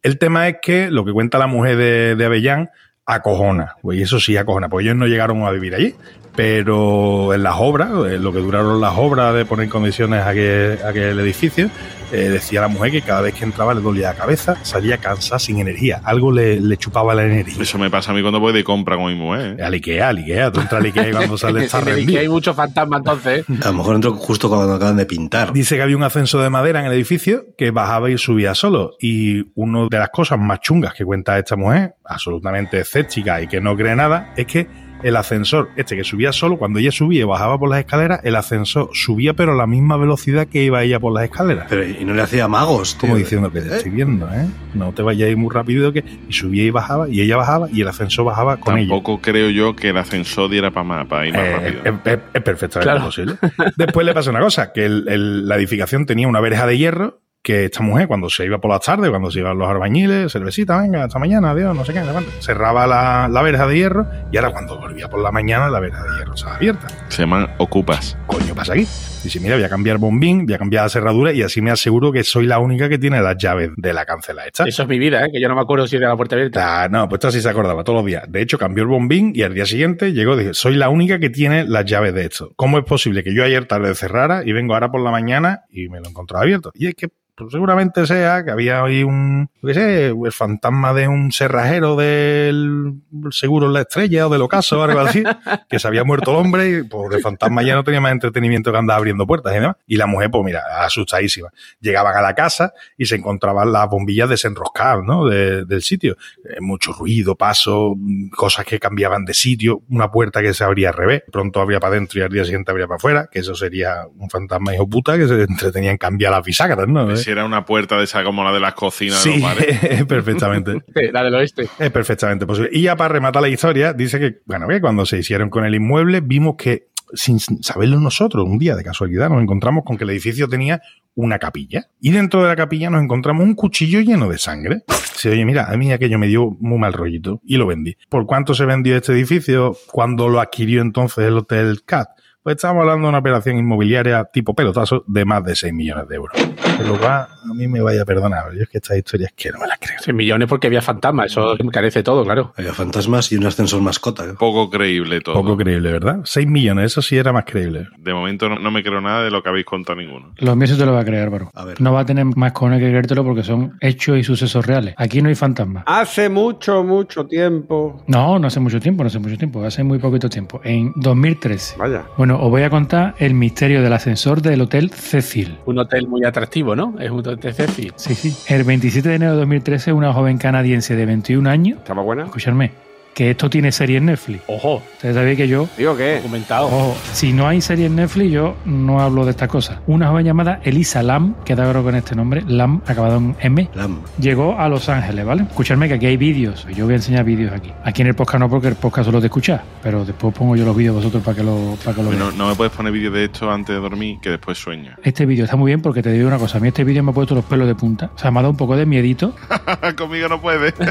El tema es que lo que cuenta la mujer de, de Avellán acojona, y eso sí acojona, pues ellos no llegaron a vivir allí, pero en las obras, en lo que duraron las obras de poner condiciones a aquel, aquel edificio, eh, decía la mujer que cada vez que entraba le dolía la cabeza, salía cansada, sin energía, algo le, le chupaba la energía. Eso me pasa a mí cuando voy de compra con mi mujer. ¿eh? Al Ikea, al Ikea, tú entras al Ikea y cuando sales está rendido. Hay muchos fantasmas entonces. ¿eh? A lo mejor entró justo cuando acaban de pintar. Dice que había un ascenso de madera en el edificio que bajaba y subía solo. Y una de las cosas más chungas que cuenta esta mujer, absolutamente escéptica y que no cree nada, es que el ascensor, este que subía solo, cuando ella subía y bajaba por las escaleras, el ascensor subía pero a la misma velocidad que iba ella por las escaleras. Pero y no le hacía magos, tío. Como diciendo que te estoy viendo, ¿eh? No te vayas ahí muy rápido que... Y subía y bajaba, y ella bajaba, y el ascensor bajaba con ella. Tampoco creo yo que el ascensor diera para más, para ir más Eh, rápido. es, es- es perfectamente Claro. posible. Después le pasa una cosa, que el- el- la edificación tenía una verja de hierro que esta mujer, cuando se iba por las tardes, cuando se iban los albañiles, cervecita, venga, hasta mañana, adiós, no sé qué, no cerraba la, la verja de hierro y ahora cuando volvía por la mañana la verja de hierro estaba abierta. Se llaman ocupas. Coño, pasa aquí. Dice, mira, voy a cambiar bombín, voy a cambiar la cerradura y así me aseguro que soy la única que tiene las llaves de la cancela esta. Eso es mi vida, ¿eh? que yo no me acuerdo si de la puerta abierta. Ah, no, pues esto sí se acordaba todos los días. De hecho, cambió el bombín y al día siguiente llegó y dije, soy la única que tiene las llaves de esto. ¿Cómo es posible que yo ayer tarde cerrara y vengo ahora por la mañana y me lo encontraba abierto? Y es que pues, seguramente sea que había ahí un, yo qué sé, el fantasma de un cerrajero del seguro en la estrella o del ocaso o algo así, que se había muerto el hombre y pues el fantasma ya no tenía más entretenimiento que andar abriendo puertas y demás. Y la mujer, pues mira, asustadísima. Llegaban a la casa y se encontraban las bombillas desenroscadas, ¿no? De- del sitio. Eh, mucho ruido, paso, cosas que cambiaban de sitio, una puerta que se abría al revés, pronto abría para adentro y al día siguiente abría para afuera, que eso sería un fantasma hijo puta que se entretenía en cambiar las bisagras, ¿no? Si era una puerta de esa como la de las cocinas de Sí, perfectamente. Sí, La del oeste. Es perfectamente posible. Y ya para rematar la historia, dice que, bueno, que cuando se hicieron con el inmueble, vimos que, sin saberlo nosotros, un día de casualidad, nos encontramos con que el edificio tenía una capilla. Y dentro de la capilla nos encontramos un cuchillo lleno de sangre. Se oye, mira, a mí aquello me dio muy mal rollito. Y lo vendí. ¿Por cuánto se vendió este edificio cuando lo adquirió entonces el Hotel CAT? Pues estamos hablando de una operación inmobiliaria tipo pelotazo de más de 6 millones de euros. Que lo cual, a mí me vaya a perdonar. Yo es que estas historias que no me las creo. 6 millones porque había fantasmas, eso carece todo, claro. Había fantasmas y un ascensor mascota. ¿eh? Poco creíble todo. Poco creíble, ¿verdad? 6 millones, eso sí era más creíble. De momento no, no me creo nada de lo que habéis contado ninguno. Lo mío sí te lo va a creer, Álvaro. A ver. No va a tener más cojones que creértelo porque son hechos y sucesos reales. Aquí no hay fantasmas. Hace mucho, mucho tiempo. No, no hace mucho tiempo, no hace mucho tiempo, hace muy poquito tiempo. En 2013. Vaya. Bueno, os voy a contar el misterio del ascensor del Hotel Cecil. Un hotel muy atractivo, ¿no? Es un hotel de Cecil. Sí, sí. El 27 de enero de 2013, una joven canadiense de 21 años, ¿Estaba buena? escuchadme, que esto tiene serie en Netflix. Ojo, Ustedes sabéis que yo, Digo que. documentado. ojo, si no hay serie en Netflix, yo no hablo de estas cosas. Una joven llamada Elisa Lam, queda creo con este nombre, Lam, acabado en M, Lam. llegó a Los Ángeles, ¿vale? Escuchadme que aquí hay vídeos. Yo voy a enseñar vídeos aquí. Aquí en el podcast no, porque el podcast solo es de escuchar, pero después pongo yo los vídeos vosotros para que lo, para que lo Bueno, veáis. no me puedes poner vídeo de esto antes de dormir, que después sueño. Este vídeo está muy bien porque te digo una cosa. A mí este vídeo me ha puesto los pelos de punta. O sea, me ha dado un poco de miedito. Conmigo no puedes.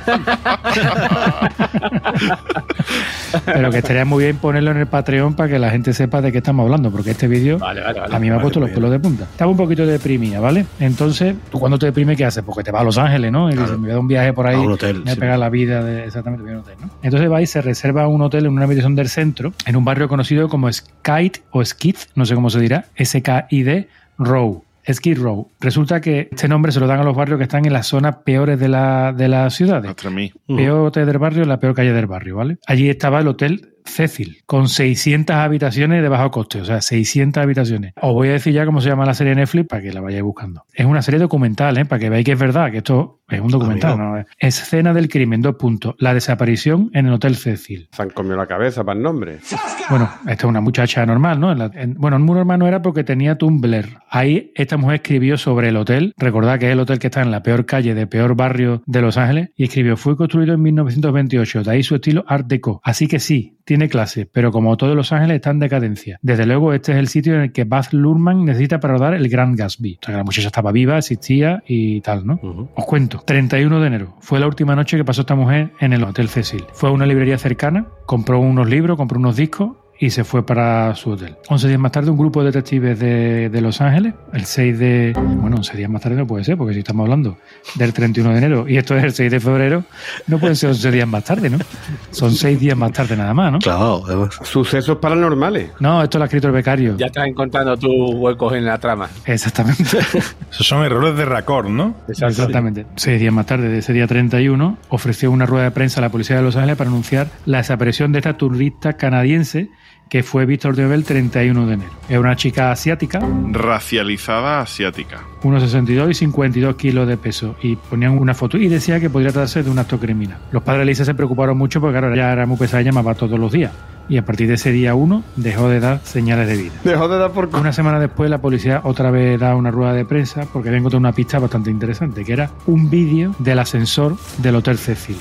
Pero que estaría muy bien ponerlo en el Patreon para que la gente sepa de qué estamos hablando, porque este vídeo Vale, vale, vale. a mí me ha puesto los pelos de punta. Estaba un poquito deprimida, ¿vale? Entonces, ¿tú cuando te deprimes qué haces? Porque te vas a Los Ángeles, ¿no? Y dices, Claro. me voy a dar un viaje por ahí, A un hotel, me voy a sí. pegar la vida de exactamente voy a un hotel, ¿no? Entonces va y se reserva un hotel en una habitación del centro, en un barrio conocido como Skite o Skid, no sé cómo se dirá, S-K-I-D, Row. Skid Row. Resulta que este nombre se lo dan a los barrios que están en las zonas peores de la, de las ciudades. Peor hotel del barrio, la peor calle del barrio, ¿vale? Allí estaba el hotel Cecil, con 600 habitaciones de bajo coste, o sea, 600 habitaciones. Os voy a decir ya cómo se llama la serie de Netflix para que la vayáis buscando. Es una serie documental, ¿eh? Para que veáis que es verdad, que esto es un documental. Amigo. ¿no? Escena del crimen, dos puntos. La desaparición en el hotel Cecil. Se han comido la cabeza para el nombre. Bueno, esta es una muchacha normal, ¿no? En la- en- bueno, muy normal no era porque tenía Tumblr. Ahí esta mujer escribió sobre el hotel. Recordad que es el hotel que está en la peor calle de peor barrio de Los Ángeles. Y escribió, fue construido en 1928, de ahí su estilo Art Deco. Así que sí, tiene clase, pero como todo Los Ángeles está en decadencia. Desde luego este es el sitio en el que Baz Luhrmann necesita para rodar el Gran Gatsby. O sea, que la muchacha estaba viva, existía y tal, ¿no? Ujú. Os cuento, 31 de enero. Fue la última noche que pasó esta mujer en el Hotel Cecil. Fue a una librería cercana, compró unos libros, compró unos discos y se fue para su hotel. 11 días más tarde, un grupo de detectives de, de Los Ángeles, el 6 de... Bueno, 11 días más tarde no puede ser, porque si estamos hablando del 31 de enero y esto es el 6 de febrero, no pueden ser 11 días más tarde, ¿no? Son 6 días más tarde nada más, ¿no? Claro. Sucesos paranormales. No, esto lo ha escrito el becario. Ya estás encontrando tus huecos en la trama. Exactamente. Esos son errores de raccord, ¿no? Exactamente. Seis días más tarde, de ese día 31, ofreció una rueda de prensa a la policía de Los Ángeles para anunciar la desaparición de esta turista canadiense que fue Víctor de el 31 de enero. Es una chica asiática, Racializada asiática. 1,62 y 52 kilos de peso. Y ponían una foto y decía que podría tratarse de un acto criminal. Los padres de Lisa se preocuparon mucho porque, claro, ya era muy pesada y llamaba todos los días. Y a partir de ese día 1 dejó de dar señales de vida. Dejó de dar por... Una semana después la policía otra vez da una rueda de prensa porque había encontrado una pista bastante interesante, que era un vídeo del ascensor del Hotel Cecil.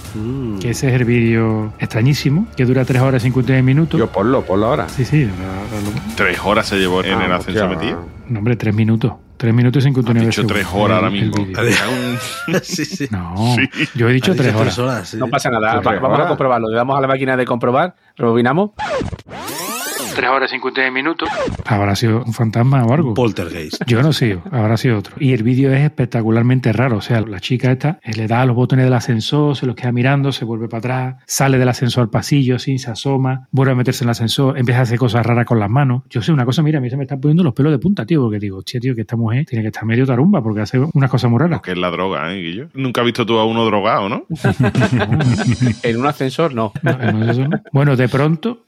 Que ese es el vídeo extrañísimo, que dura 3 horas y 59 minutos. Yo ponlo, ponlo ahora. Sí, sí. ahora- ahora lo- Tres horas se llevó en Ah, el ascensor hostia. metido. No, hombre, 3 minutos. 3 minutos y Has 59 dicho segundos. tres horas ahora mismo. sí, sí. No, Sí. yo he dicho Ha 3 dicho horas. tres horas, sí. No pasa nada. ¿Tres Va- vamos horas? a comprobarlo. Le damos a la máquina de comprobar, rebobinamos. 3 horas y 59 minutos. Habrá sido un fantasma o algo. Un poltergeist. Yo no sé, habrá sido otro. Y el vídeo es espectacularmente raro. O sea, la chica esta eh, le da a los botones del ascensor, se los queda mirando, se vuelve para atrás, sale del ascensor al pasillo, sí, se asoma, vuelve a meterse en el ascensor, empieza a hacer cosas raras con las manos. Yo sé una cosa, mira, a mí se me están poniendo los pelos de punta, tío, porque digo, hostia, tío, que esta mujer tiene que estar medio tarumba porque hace unas cosas muy raras. Que es la droga, ¿eh, Guillo? Nunca has visto tú a uno drogado, ¿no? En un ascensor, no. No, no es eso, ¿no? Bueno, de pronto,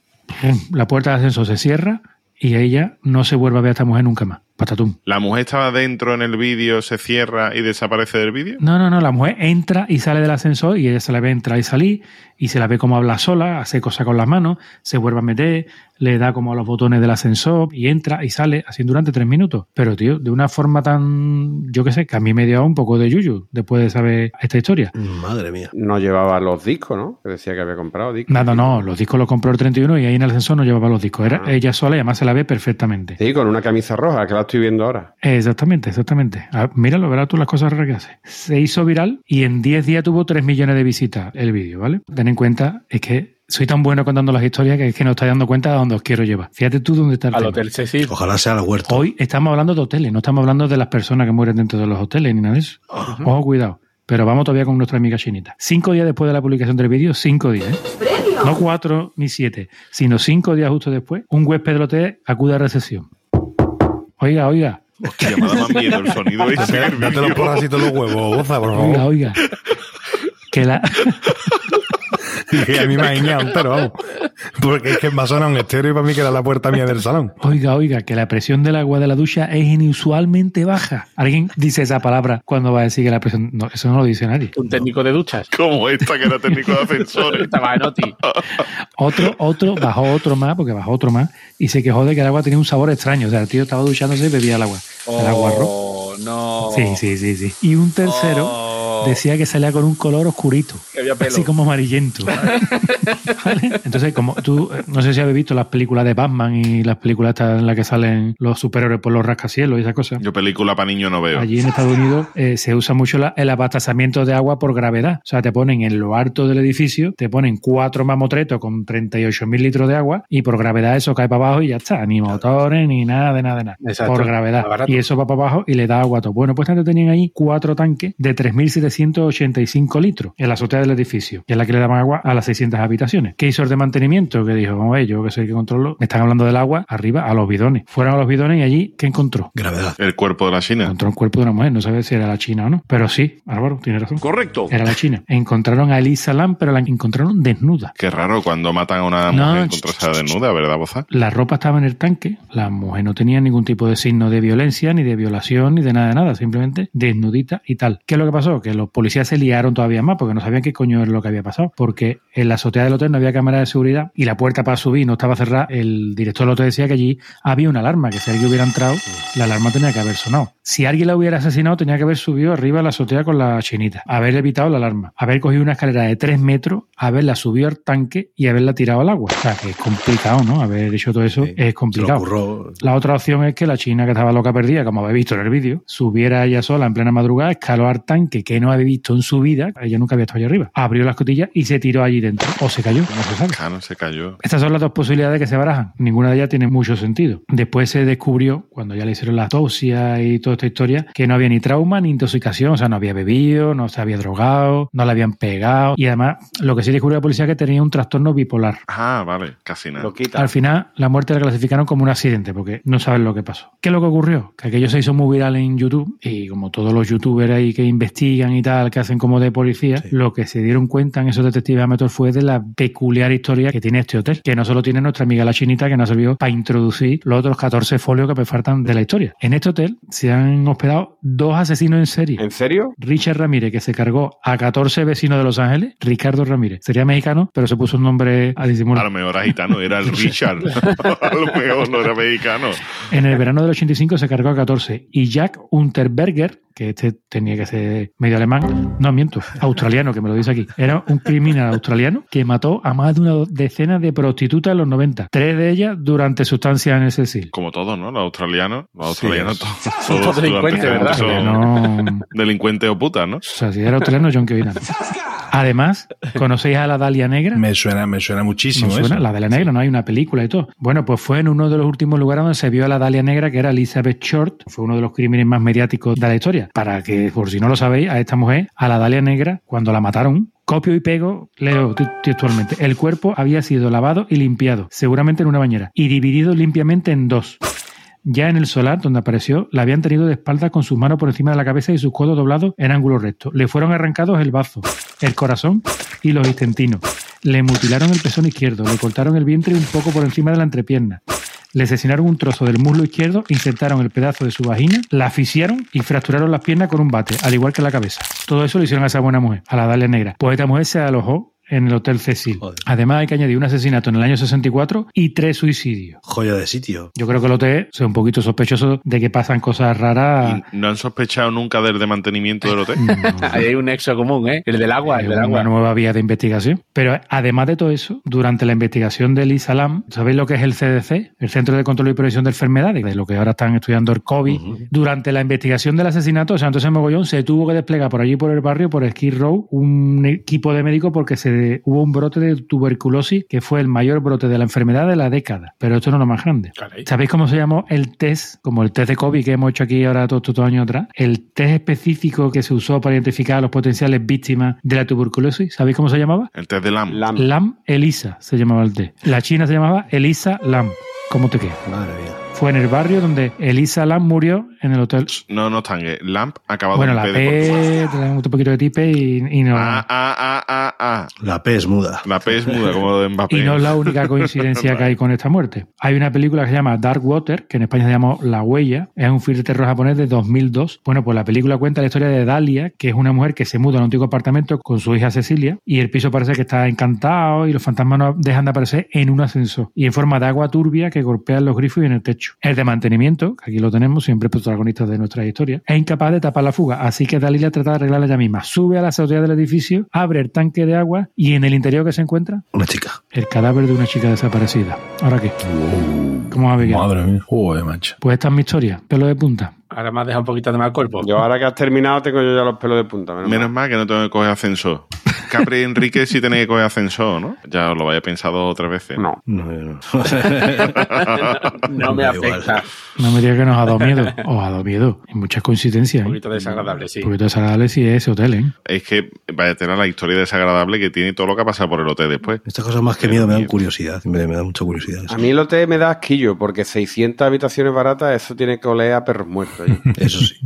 la puerta del ascensor se cierra y ella no se vuelve a ver a esta mujer nunca más. Patatum. La mujer estaba dentro en el vídeo, se cierra y desaparece del vídeo. No, no, no, la mujer entra y sale del ascensor y ella se la ve entrar y salir y se la ve como habla sola, hace cosas con las manos, se vuelve a meter, le da como a los botones del ascensor y entra y sale así durante tres minutos. Pero, tío, de una forma tan, yo qué sé, que a mí me dio un poco de yuyu después de saber esta historia. Madre mía. No llevaba los discos, ¿no? Que decía que había comprado discos. Nada, no, los discos los compró el 31 y ahí en el ascensor no llevaba los discos. Era Ah. ella sola y además se la ve perfectamente. Sí, con una camisa roja, que la estoy viendo ahora. Exactamente, exactamente. Ah, míralo, verás tú las cosas raras que hace. Se hizo viral y en 10 días tuvo 3 millones de visitas el vídeo, ¿vale? Ten en cuenta, es que soy tan bueno contando las historias que es que no estáis dando cuenta de dónde os quiero llevar. Fíjate tú dónde está el Al tema. Hotel Cecil. Ojalá sea la huerta. Hoy estamos hablando de hoteles, no estamos hablando de las personas que mueren dentro de los hoteles ni nada de eso. Ojo, cuidado. Pero vamos todavía con nuestra amiga chinita. Cinco días después de la publicación del vídeo, cinco días. ¿eh? No cuatro ni siete, sino cinco días justo después, un huésped del hotel acude a recepción. Oiga, oiga, Hostia, me ha dado más miedo el sonido ese. del Date los vídeo. porracitos los huevos, goza, por oiga, oiga. Que la, Y a mí me ha guiñado, pero vamos. Porque es que me ha sonado un estéreo y para mí que era la puerta mía del salón. Oiga, oiga, que la presión del agua de la ducha es inusualmente baja. ¿Alguien dice esa palabra cuando va a decir que la presión... No, eso no lo dice nadie. Un técnico de duchas. Como esta que era técnico de ascensores. Estaba en Oti. Otro, otro, bajó otro más, porque bajó otro más, y se quejó de que el agua tenía un sabor extraño. O sea, el tío estaba duchándose y bebía el agua. El agua roja. Oh, no. Sí, sí, sí, sí. Y un tercero Oh. Decía que salía con un color oscurito. Que había pelo. Así como amarillento. ¿Vale? Entonces, como tú, no sé si habéis visto las películas de Batman y las películas en las que salen los superhéroes por los rascacielos y esas cosas. Yo película para niños no veo. Allí en Estados Unidos eh, se usa mucho la- el abastecimiento de agua por gravedad. O sea, te ponen en lo alto del edificio, te ponen cuatro mamotretos con 38.000 litros de agua y por gravedad eso cae para abajo y ya está. Ni motores, ni nada de nada de nada. Exacto. Por gravedad. Y eso va para abajo y le da agua a todo. Bueno, pues antes tenían ahí cuatro tanques de 3.785 litros en la azotea del edificio, que es la que le daban agua a las 600 habitaciones. ¿Qué hizo el de mantenimiento? Que dijo, vamos a ver, yo que soy el que controlo, me están hablando del agua arriba a los bidones. Fueron a los bidones y allí, ¿qué encontró? Gravedad. El cuerpo de la China. Encontró un cuerpo de una mujer, no sabe si era la China o no. Pero sí, Álvaro, tiene razón. Correcto. Era la China. Encontraron a Elisa Lam, pero la encontraron desnuda. Qué raro cuando matan a una No, mujer ch- encontrarse desnuda, ¿verdad, Boza? La ropa estaba en el tanque, la mujer no tenía ningún tipo de signo de violencia, ni de violación, ni de nada de nada, simplemente desnudita y tal. ¿Qué es lo que pasó? Que los policías se liaron todavía más porque no sabían qué coño era lo que había pasado. Porque en la azotea del hotel no había cámara de seguridad y la puerta para subir no estaba cerrada. El director del hotel decía que allí había una alarma, que si alguien hubiera entrado, la alarma tenía que haber sonado. Si alguien la hubiera asesinado, tenía que haber subido arriba a la azotea con la chinita, haber evitado la alarma, haber cogido una escalera de 3 metros, haberla subido al tanque y haberla tirado al agua. O sea, que es complicado, ¿no? Haber hecho todo eso Sí, es complicado. La otra opción es que la china que estaba loca perdida, como habéis visto en el vídeo, subiera ella sola en plena madrugada, escaló al tanque que no había visto en su vida, ella nunca había estado allá arriba, abrió las cotillas y se tiró allí dentro. O se cayó, no se sabe. Claro, se cayó. Estas son las dos posibilidades que se barajan. Ninguna de ellas tiene mucho sentido. Después se descubrió, cuando ya le hicieron la autopsia y toda esta historia, que no había ni trauma ni intoxicación. O sea, no había bebido, no se había drogado, no la habían pegado. Y además, lo que sí descubrió la policía es que tenía un trastorno bipolar. Ah, vale, casi nada. Lo quita. Al final, la muerte la clasificaron como un accidente, porque no saben lo que pasó. ¿Qué es lo que ocurrió? Que aquello se hizo muy viral en YouTube, y como todos los youtubers ahí que investigan y tal, que hacen como de policía, Sí. lo que se dieron cuenta en esos detectives amateurs fue de la peculiar historia que tiene este hotel, que no solo tiene nuestra amiga la chinita, que nos ha servido para introducir los otros 14 folios que me faltan de la historia. En este hotel se han hospedado dos asesinos en serie. ¿En serio? Richard Ramírez, que se cargó a 14 vecinos de Los Ángeles, Ricardo Ramírez. Sería mexicano, pero se puso un nombre a A disimular. lo mejor era gitano, era el Richard. a lo mejor no era mexicano. En el verano del 85 se cargó a 14. Y Jack Unterberger, que este tenía que ser medio alemán, no miento, australiano, que me lo dice aquí, era un criminal australiano que mató a más de una decena de prostitutas en los 90. Tres de ellas durante su estancia en el Cecil. Como todos, ¿no? Los australianos. Los australianos Sí, todos. Son todos delincuentes, ¿verdad? son Delincuentes o putas, ¿no? o sea, si era australiano, John Kevin. Además, ¿conocéis a la Dalia Negra? Me suena, me suena muchísimo ¿No suena? eso. La Dalia Negra, ¿no? Hay una película y todo. Bueno, pues fue en uno de los últimos lugares donde se vio a la Dalia Negra, que era Elizabeth Short. Fue uno de los crímenes más mediáticos de la historia. Para que, por si no lo sabéis, a esta mujer, a la Dalia Negra, cuando la mataron, copio y pego, leo te- textualmente, el cuerpo había sido lavado y limpiado, seguramente en una bañera, y dividido limpiamente en dos. Ya en el solar, donde apareció, la habían tenido de espalda con sus manos por encima de la cabeza y sus codos doblados en ángulo recto. Le fueron arrancados el bazo, el corazón y los intestinos. Le mutilaron el pezón izquierdo, le cortaron el vientre un poco por encima de la entrepierna. Le asesinaron un trozo del muslo izquierdo, insertaron el pedazo de su vagina, la asfixiaron y fracturaron las piernas con un bate, al igual que la cabeza. Todo eso lo hicieron a esa buena mujer, a la Dalia Negra. Pues esta mujer se alojó en el Hotel Cecil. Joder. Además hay que añadir un asesinato en el año 64 y tres suicidios. Joya de sitio. Yo creo que el hotel es un poquito sospechoso de que pasan cosas raras. Y no han sospechado nunca del de mantenimiento del hotel. No, Ahí hay un nexo común, ¿eh? El del agua, el del una agua. nueva vía de investigación. Pero además de todo eso, durante la investigación de Lisa Lam, ¿sabéis lo que es el CDC? El Centro de Control y Prevención de Enfermedades, de lo que ahora están estudiando el COVID. Durante la investigación del asesinato, o sea, entonces Mogollón se tuvo que desplegar por allí por el barrio, por Skid Row, un equipo de médicos porque se hubo un brote de tuberculosis que fue el mayor brote de la enfermedad de la década. Pero esto no es lo más grande. Caray. ¿Sabéis cómo se llamó el test, como el test de COVID que hemos hecho aquí ahora todos estos años atrás? El test específico que se usó para identificar a los potenciales víctimas de la tuberculosis. ¿Sabéis cómo se llamaba? El test de LAM. Lam. Lam Elisa se llamaba el test. La china se llamaba Elisa Lam. ¿Cómo te queda? Madre mía. Fue en el barrio donde Elisa Lam murió en el hotel. No, no están. eh, LAMP acabado Bueno, en la P de P, tenemos un poquito de tipe y, y no. Ah, ah, ah, ah, ah. La P es muda. La P es muda, como de Mbappé. Y no es la única coincidencia que hay con esta muerte. Hay una película que se llama Dark Water, que en España se llama La Huella, es un film de terror japonés de 2002. Bueno, pues la película cuenta la historia de Dalia, que es una mujer que se muda a un antiguo apartamento con su hija Cecilia, y el piso parece que está encantado y los fantasmas no dejan de aparecer en un ascensor, y en forma de agua turbia que golpean los grifos y en el techo. El de mantenimiento, que aquí lo tenemos, siempre protagonistas de nuestra historia, es incapaz de tapar la fuga, así que Dalia trata de arreglarla ella misma. Sube a la azotea del edificio, abre el tanque de agua y en el interior que se encuentra Una chica. el cadáver de una chica desaparecida. ¿Ahora qué? ¿Cómo va a? Madre mía. Joder, macho. Pues esta es mi historia. Pelo de punta. Ahora me has dejado un poquito de mal cuerpo. Yo ahora que has terminado tengo yo ya los pelos de punta. menos Menos mal. mal que no tengo que coger ascensor. Capri y Enrique sí tenéis que coger ascensor, ¿no? Ya os lo había pensado otras veces. No. No, yo no. No me afecta. No me digas que nos ha dado miedo. Os ha dado miedo. Hay muchas coincidencias. Un ¿eh? poquito desagradable, sí. Un poquito desagradable si es ese hotel, ¿eh? Es que vaya a tener la historia desagradable que tiene todo lo que ha pasado por el hotel después. Estas cosas más que miedo me dan curiosidad. Me, me da mucha curiosidad. A mí el hotel me da asquillo porque 600 habitaciones baratas, eso tiene que oler a perros muertos. Allí. Eso sí.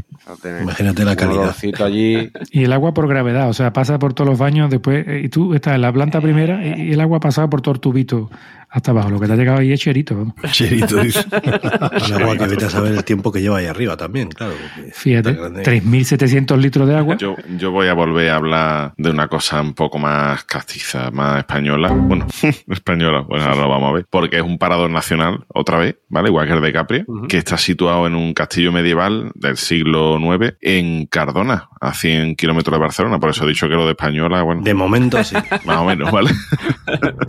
Imagínate la calidad. allí. Y el agua por gravedad, o sea, pasa por todos los baños después, eh, y tú estás en la planta primera y el agua ha pasado por todo el tubito Hasta abajo. Lo que te ha llegado ahí es cherito. vamos. Cherito, dice. Agua que vete a saber el tiempo que lleva ahí arriba también, claro. Fíjate, tan grande. 3.700 litros de agua. Yo, yo voy a volver a hablar de una cosa un poco más castiza, más española. Bueno, española, bueno, ahora lo vamos a ver. Porque es un parador nacional, otra vez, ¿vale? Igual que el de Capri, que está situado en un castillo medieval del siglo IX en Cardona, a 100 kilómetros de Barcelona. Por eso he dicho que lo de española, bueno. De momento sí. Más o menos, ¿vale?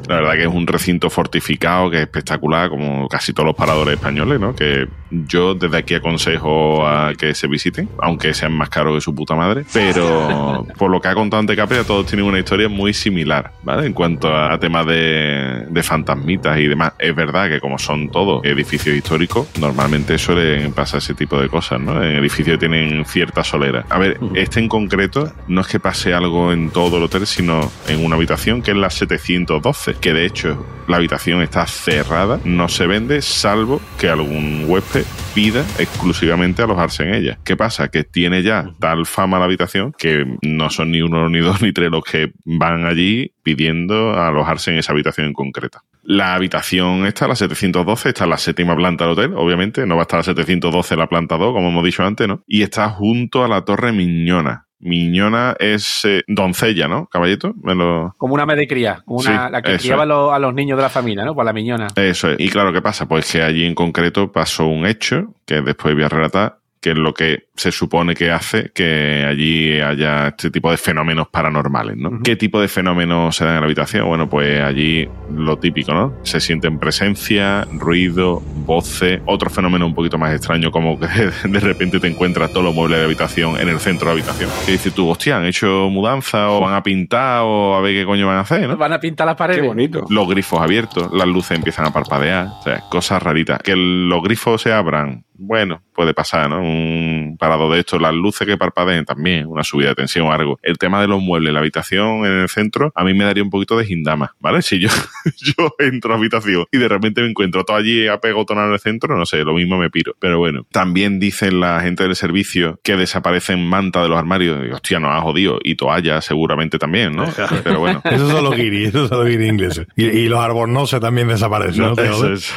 La verdad que es un recinto fortificado que es espectacular, como casi todos los paradores españoles, ¿no? Que yo desde aquí aconsejo a que se visiten, aunque sean más caros que su puta madre. Pero por lo que ha contado ante Capria, todos tienen una historia muy similar, ¿vale? En cuanto a temas de, de fantasmitas y demás. Es verdad que como son todos edificios históricos, normalmente suelen pasar ese tipo de cosas, ¿no? En edificios tienen cierta solera. A ver, este en concreto no es que pase algo en todo el hotel, sino en una habitación que es la 712, que de hecho la habitación está cerrada, no se vende, salvo que algún huésped pida exclusivamente alojarse en ella. ¿Qué pasa? Que tiene ya tal fama la habitación que no son ni uno, ni dos, ni tres los que van allí pidiendo alojarse en esa habitación en concreta. La habitación está, la 712, está en la séptima planta del hotel, obviamente, no va a estar la 712 en la planta 2, como hemos dicho antes, ¿no? Y está junto a la Torre Miñona. Miñona es eh, doncella, ¿no? Caballito, me lo... Como una madre cría, como una, Sí, la que criaba a los, a los niños de la familia, ¿no? Por la miñona. Eso es. Y claro, ¿qué pasa? Pues que allí en concreto pasó un hecho que después voy a relatar, que es lo que se supone que hace que allí haya este tipo de fenómenos paranormales, ¿no? ¿Qué tipo de fenómenos se dan en la habitación? Bueno, pues allí lo típico, ¿no? Se sienten presencia, ruido, voces, otro fenómeno un poquito más extraño, como que de repente te encuentras todos los muebles de habitación en el centro de la habitación. Y dices tú, hostia, han hecho mudanza o van a pintar o a ver qué coño van a hacer, ¿no? Van a pintar las Qué paredes. bonito. los grifos abiertos, las luces empiezan a parpadear, o sea, cosas raritas. Que los grifos se abran, bueno, puede pasar, ¿no? Un parado de esto, las luces que parpadeen también, una subida de tensión o algo. El tema de los muebles, la habitación en el centro, a mí me daría un poquito de gindama, ¿vale? Si yo, yo entro a la habitación y de repente me encuentro todo allí apegotonado en el centro, no sé, lo mismo me piro. Pero bueno, también dicen la gente del servicio que desaparecen mantas de los armarios. Y, hostia, nos ha jodido. Y toallas seguramente también, ¿no? Pero bueno. Esos son los guiris, esos son los guiris ingleses. Y, y los albornoces también desaparecen. ¿no? No, eso es.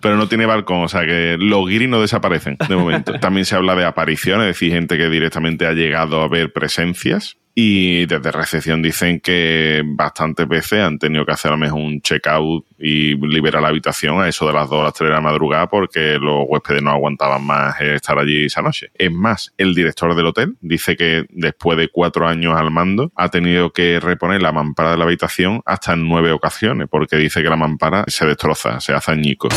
Pero no tiene balcón, o sea que los guiris no desaparecen de momento. También se habla de apariciones, es decir, gente que directamente ha llegado a ver presencias. Y desde recepción dicen que bastantes veces han tenido que hacer a lo mejor un check-out y liberar la habitación a eso de las 2 a las 3 de la madrugada porque los huéspedes no aguantaban más estar allí esa noche. Es más, el director del hotel dice que después de cuatro años al mando ha tenido que reponer la mampara de la habitación hasta en nueve ocasiones porque dice que la mampara se destroza, se hace añicos.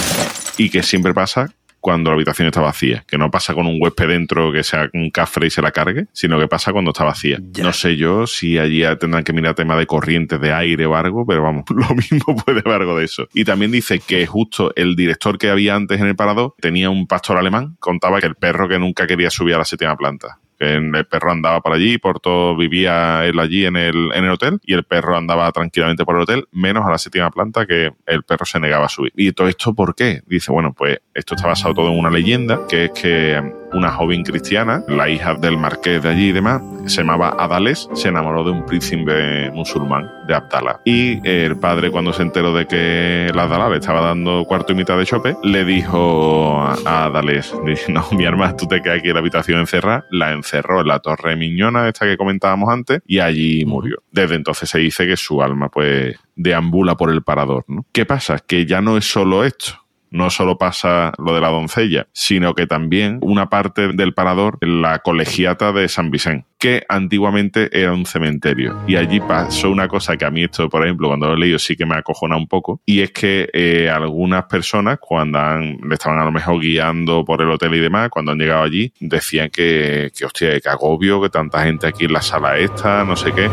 Y que siempre pasa cuando la habitación está vacía, que no pasa con un huésped dentro que sea un cafre y se la cargue, sino que pasa cuando está vacía. No sé yo si allí tendrán que mirar tema de corrientes de aire o algo, pero vamos, lo mismo puede haber algo de eso. Y también dice que justo el director que había antes en el parador tenía un pastor alemán, contaba que el perro que nunca quería subir a la séptima planta. Que el perro andaba por allí, por todo vivía él allí en el, en el hotel y el perro andaba tranquilamente por el hotel, menos a la séptima planta que el perro se negaba a subir. ¿Y todo esto por qué? Dice, bueno, pues esto está basado todo en una leyenda, que es que una joven cristiana, la hija del marqués de allí y demás, se llamaba Adales, se enamoró de un príncipe musulmán, de Abdalá. Y el padre, cuando se enteró de que la Abdalá le estaba dando cuarto y mitad de chope, le dijo a Adales, dice, no, mi hermana, tú te quedas aquí en la habitación encerrada, la encerró en la torre miñona, esta que comentábamos antes, y allí murió. Desde entonces se dice que su alma, pues, deambula por el parador, ¿no? ¿Qué pasa? Que ya no es solo esto no solo pasa lo de la doncella, sino que también una parte del parador, la colegiata de San Vicente, que antiguamente era un cementerio. Y allí pasó una cosa que a mí esto, por ejemplo, cuando lo he leído sí que me acojona un poco, y es que eh, algunas personas, cuando han, estaban a lo mejor guiando por el hotel y demás, cuando han llegado allí, decían que, que hostia, que agobio, que tanta gente aquí en la sala esta, no sé qué.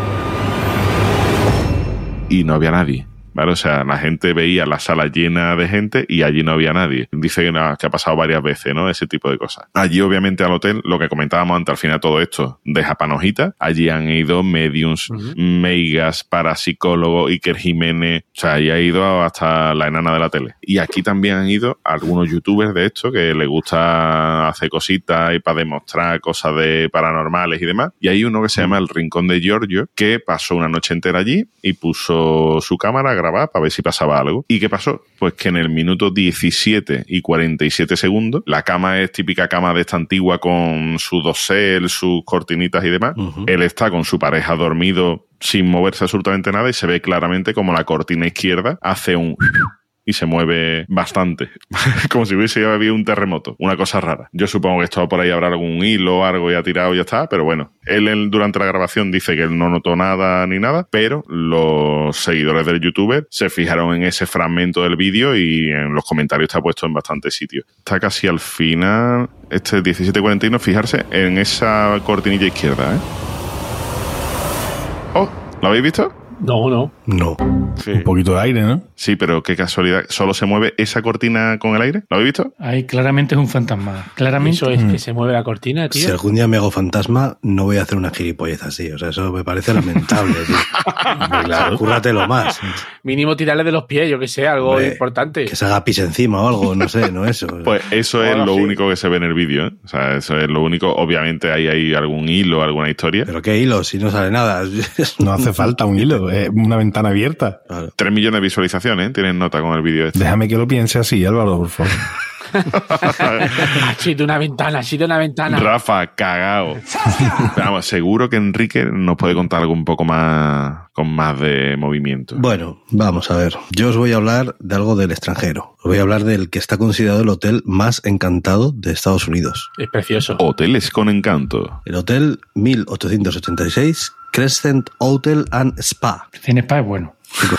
Y no había nadie. ¿Vale? O sea, la gente veía la sala llena de gente y allí no había nadie. Dice que, no, que ha pasado varias veces, ¿no? Ese tipo de cosas. Allí, obviamente, al hotel, lo que comentábamos antes, al final todo esto deja panojita. Allí han ido mediums, meigas, parapsicólogos, Iker Jiménez, o sea, allí ha ido hasta la enana de la tele. Y aquí también han ido algunos youtubers de esto que les gusta hacer cositas y para demostrar cosas de paranormales y demás. Y hay uno que se llama El Rincón de Giorgio, que pasó una noche entera allí y puso su cámara, grabar para ver si pasaba algo. ¿Y qué pasó? Pues que en el minuto 17 y 47 segundos, la cama es típica cama de esta antigua con su dosel, sus cortinitas y demás. Él está con su pareja dormido sin moverse absolutamente nada y se ve claramente como la cortina izquierda hace un y se mueve bastante, como si hubiese habido un terremoto, una cosa rara. Yo supongo que esto por ahí habrá algún hilo o algo y ha tirado y ya está, pero bueno, él, él durante la grabación dice que él no notó nada ni nada, pero los seguidores del youtuber se fijaron en ese fragmento del vídeo y en los comentarios está puesto en bastantes sitios. Está casi al final, este 1741, fijarse en esa cortinilla izquierda, ¿eh? Oh, ¿lo habéis visto? No, no. No. Sí. Un poquito de aire, ¿no? Sí, pero qué casualidad. ¿Solo se mueve esa cortina con el aire? ¿Lo habéis visto? Ahí claramente es un fantasma. Claramente. Eso es que se mueve la cortina, tío. Si algún día me hago fantasma, no voy a hacer una gilipollez así. O sea, eso me parece lamentable, tío. Claro, cúrratelo más. Mínimo tirarle de los pies, yo que sé, algo Hombre, importante. Que se haga pis encima o algo, no sé, no eso. Pues eso es Ahora lo sí. único que se ve en el vídeo, ¿eh? O sea, eso es lo único. Obviamente ahí hay algún hilo, alguna historia. Pero qué hilo, si no sale nada. No hace falta un hilo, es una ventana abierta. Claro. Tres millones de visualizaciones, ¿eh? Tienen nota con el vídeo este. Déjame que lo piense así, Álvaro, por favor. Ha sido una ventana, ha sido una ventana. Rafa, cagao. Vamos, seguro que Enrique nos puede contar algo un poco más, con más de movimiento. Bueno, vamos a ver. Yo os voy a hablar de algo del extranjero. Os voy a hablar del que está considerado el hotel más encantado de Estados Unidos. Es precioso. Hoteles con encanto. El hotel 1886 Crescent Hotel and Spa, Cine Spa es bueno.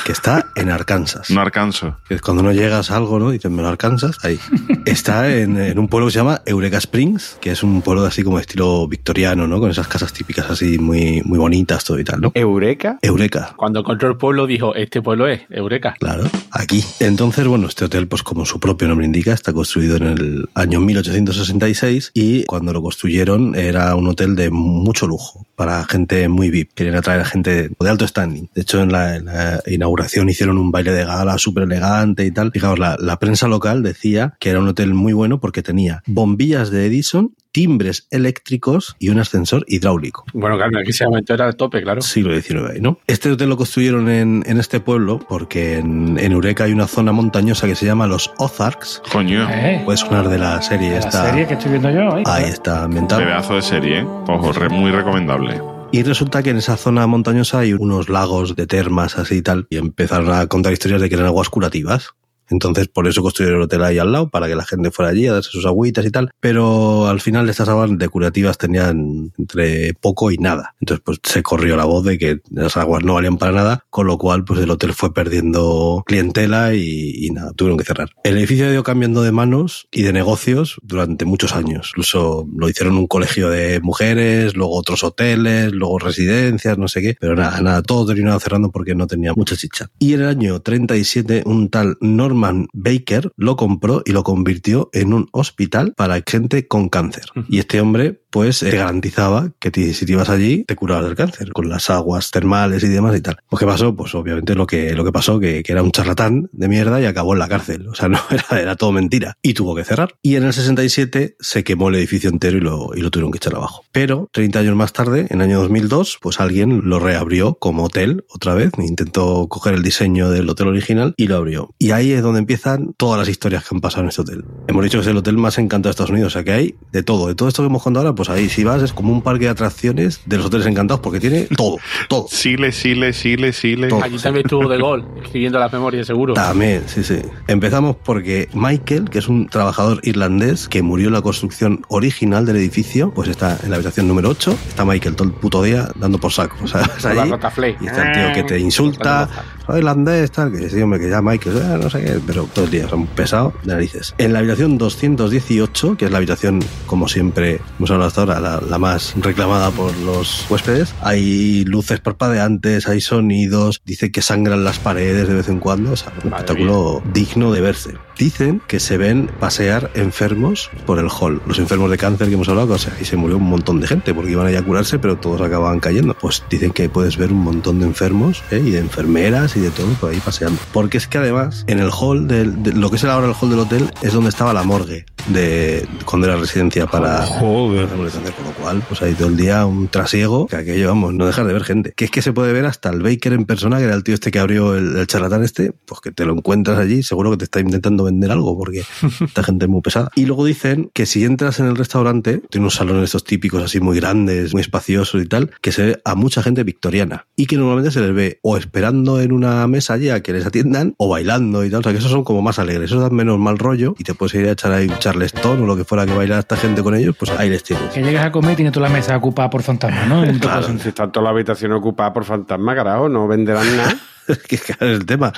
Que está en Arkansas. No alcanzo. Que es cuando no llegas a algo, ¿no? Dices, me lo alcanzas, ahí. Está en, en un pueblo que se llama Eureka Springs, que es un pueblo así como estilo victoriano, ¿no? Con esas casas típicas así muy, muy bonitas, todo y tal, ¿no? Eureka. Eureka. Cuando encontró el pueblo dijo, este pueblo es Eureka. Claro, aquí. Entonces, bueno, este hotel, pues como su propio nombre indica, está construido en el año 1866 y cuando lo construyeron era un hotel de mucho lujo para gente muy VIP. Querían atraer a gente de alto standing. De hecho, en la, en la inauguración hicieron un baile de gala súper elegante y tal. Fijaos, la, la prensa local decía que era un hotel muy bueno porque tenía bombillas de Edison, timbres eléctricos y un ascensor hidráulico. Bueno, claro, ese momento era el tope, claro. Siglo XIX, ahí, ¿no? Este hotel lo construyeron en, en este pueblo porque en, en Eureka hay una zona montañosa que se llama los Ozarks. Coño. Eh, Puede sonar de la serie la esta. serie que estoy viendo yo. ahí. Ahí está ambientado. Pedazo de serie, ¿eh? Ojo, re- muy recomendable. Y resulta que en esa zona montañosa hay unos lagos de termas así y tal. Y empezaron a contar historias de que eran aguas curativas. Entonces, por eso construyeron el hotel ahí al lado, para que la gente fuera allí a darse sus agüitas y tal. Pero al final estas aguas de curativas tenían entre poco y nada. Entonces, pues se corrió la voz de que las aguas no valían para nada, con lo cual, pues el hotel fue perdiendo clientela y, y nada, tuvieron que cerrar. El edificio ha ido cambiando de manos y de negocios durante muchos años. Incluso lo hicieron un colegio de mujeres, luego otros hoteles, luego residencias, no sé qué. Pero nada, nada, todo terminado cerrando porque no tenía mucha chicha. Y en el año 37, un tal Norman Baker lo compró y lo convirtió en un hospital para gente con cáncer. Y este hombre, pues, te garantizaba que te- si te ibas allí, te curabas del cáncer, con las aguas termales y demás y tal. Pues, ¿qué pasó? Pues, obviamente, lo que, lo que pasó, que, que era un charlatán de mierda y acabó en la cárcel. O sea, no, era, era todo mentira. Y tuvo que cerrar. Y en el 67 se quemó el edificio entero y lo, y lo tuvieron que echar abajo. Pero, 30 años más tarde, en el año 2002, pues alguien lo reabrió como hotel otra vez. Intentó coger el diseño del hotel original y lo abrió. Y ahí es donde empiezan todas las historias que han pasado en este hotel. Hemos dicho que es el hotel más encantado de Estados Unidos, o sea que hay de todo. De todo esto que hemos contado ahora, pues ahí si vas es como un parque de atracciones de los hoteles encantados porque tiene todo, todo. Sile, sile, sile, sile. Todo. Allí también estuvo de gol, escribiendo las memorias, seguro. También, sí, sí. Empezamos porque Michael, que es un trabajador irlandés que murió en la construcción original del edificio, pues está en la habitación número 8. Está Michael todo el puto día dando por saco. O sea, es allí y está el tío que te insulta. Soy irlandés, tal, que sí, hombre, que ya Michael, eh, no sé qué, pero todo el día son pesados de narices. En la habitación 218, que es la habitación, como siempre hemos hablado hasta ahora, la, la más reclamada por los huéspedes, hay luces parpadeantes, hay sonidos, dice que sangran las paredes de vez en cuando, o sea, un Madre espectáculo digno de verse. Dicen que se ven pasear enfermos por el hall. Los enfermos de cáncer que hemos hablado, o sea, y se murió un montón de gente porque iban allá a curarse, pero todos acababan cayendo. Pues dicen que puedes ver un montón de enfermos ¿eh? y de enfermeras y de todo por ahí paseando. Porque es que además, en el hall, del, de, lo que es ahora el hall del hotel, es donde estaba la morgue de cuando era residencia para, Joder. para cáncer, con lo cual, pues ahí todo el día un trasiego, que aquello, vamos, no dejar de ver gente. Que es que se puede ver hasta el Baker en persona, que era el tío este que abrió el, el charlatán este, pues que te lo encuentras allí, seguro que te está intentando vender algo, porque esta gente es muy pesada. Y luego dicen que si entras en el restaurante, tiene unos salones estos típicos así muy grandes, muy espaciosos y tal, que se ve a mucha gente victoriana. Y que normalmente se les ve o esperando en una mesa allí a que les atiendan, o bailando y tal. O sea, que esos son como más alegres, esos dan menos mal rollo y te puedes ir a echar ahí un charleston o lo que fuera que bailar esta gente con ellos, pues ahí les tienes. Que llegas a comer y tiene toda la mesa ocupada por fantasmas, ¿no? En tu Claro. Si está toda la habitación ocupada por fantasmas, carajo, no venderán nada. que claro, es el tema.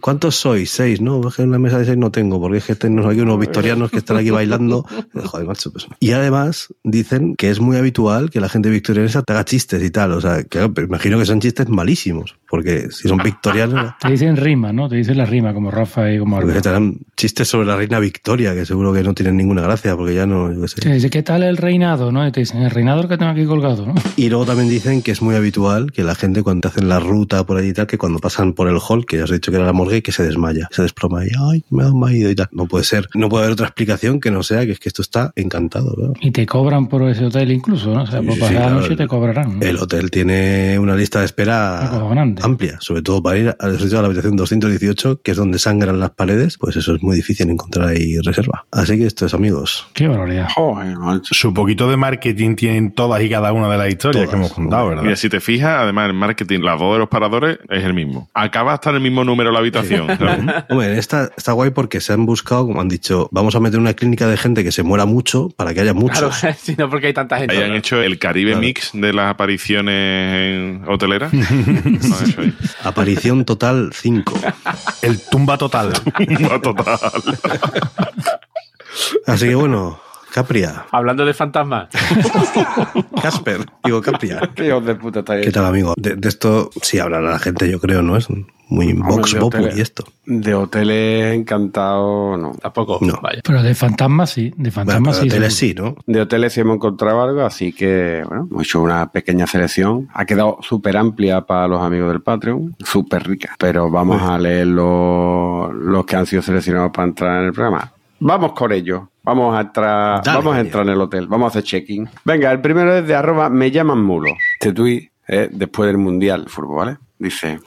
¿Cuántos sois? Seis, ¿no? Es que una mesa de seis no tengo, porque es que tenemos aquí unos victorianos que están aquí bailando. Joder, macho, pues. Y además dicen que es muy habitual que la gente victoriana te haga chistes y tal. O sea, que pero imagino que son chistes malísimos, porque si son victorianos, Te dicen rima, ¿no? Te dicen la rima, como Rafa y como porque te harán chistes sobre la reina Victoria, que seguro que no tienen ninguna gracia, porque ya no, yo qué sé. Te dice, ¿qué tal el reinado? ¿no? Y te dicen, el reinado que tengo aquí colgado, ¿no? Y luego también dicen que es muy habitual que la gente cuando te hacen la ruta por allí y tal, que cuando pasan por el hall, que ya os he dicho que era la morgue, que se desmaya, se desploma y ay, me ha desmayado y tal. No puede ser, no puede haber otra explicación que no sea que es que esto está encantado. ¿no? Y te cobran por ese hotel incluso, ¿no? O sea, Sí, por sí, pasar sí, la claro, noche te cobrarán. ¿no? El hotel tiene una lista de espera Acojonante. amplia, sobre todo para ir a, a la habitación 218, que es donde sangran las paredes, pues eso es muy difícil encontrar ahí reserva. Así que esto es amigos. Qué barbaridad. Joder. Su poquito de marketing tienen todas y cada una de las historias Todas, que hemos contado, ¿verdad? Mira, si te fijas, además el marketing, las dos de los paradores es el mismo. Acaba hasta en el mismo número la habitación. ¿sabes? Hombre, esta está guay porque se han buscado, como han dicho, vamos a meter una clínica de gente que se muera mucho para que haya Claro, muchos. si no porque hay tanta gente. Hayan hecho el Caribe Claro. Mix de las apariciones en hoteleras. No, eso ahí. Aparición total 5. El tumba total. No, total. Así que bueno, Capria, Hablando de fantasmas. Casper, digo Capria. Qué de puta estáis. ¿Qué tal, amigo? De, de esto sí hablará la gente, yo creo, ¿no? Es muy Hombre, Vox de Populi hoteles. esto. De hoteles encantados, no. Tampoco. No. Vaya. Pero de fantasmas sí, de fantasmas sí. hoteles seguro. sí, ¿no? De hoteles sí hemos encontrado algo, así que, bueno, hemos hecho una pequeña selección. Ha quedado súper amplia para los amigos del Patreon, súper rica. Pero vamos a leer los, los que han sido seleccionados para entrar en el programa. Vamos con ellos. Vamos a entrar, Dale, vamos a entrar en el hotel. Vamos a hacer check-in. Venga, el primero es de arroba me llaman mulo. Este tuit es después del Mundial de Fútbol, ¿vale? Dice,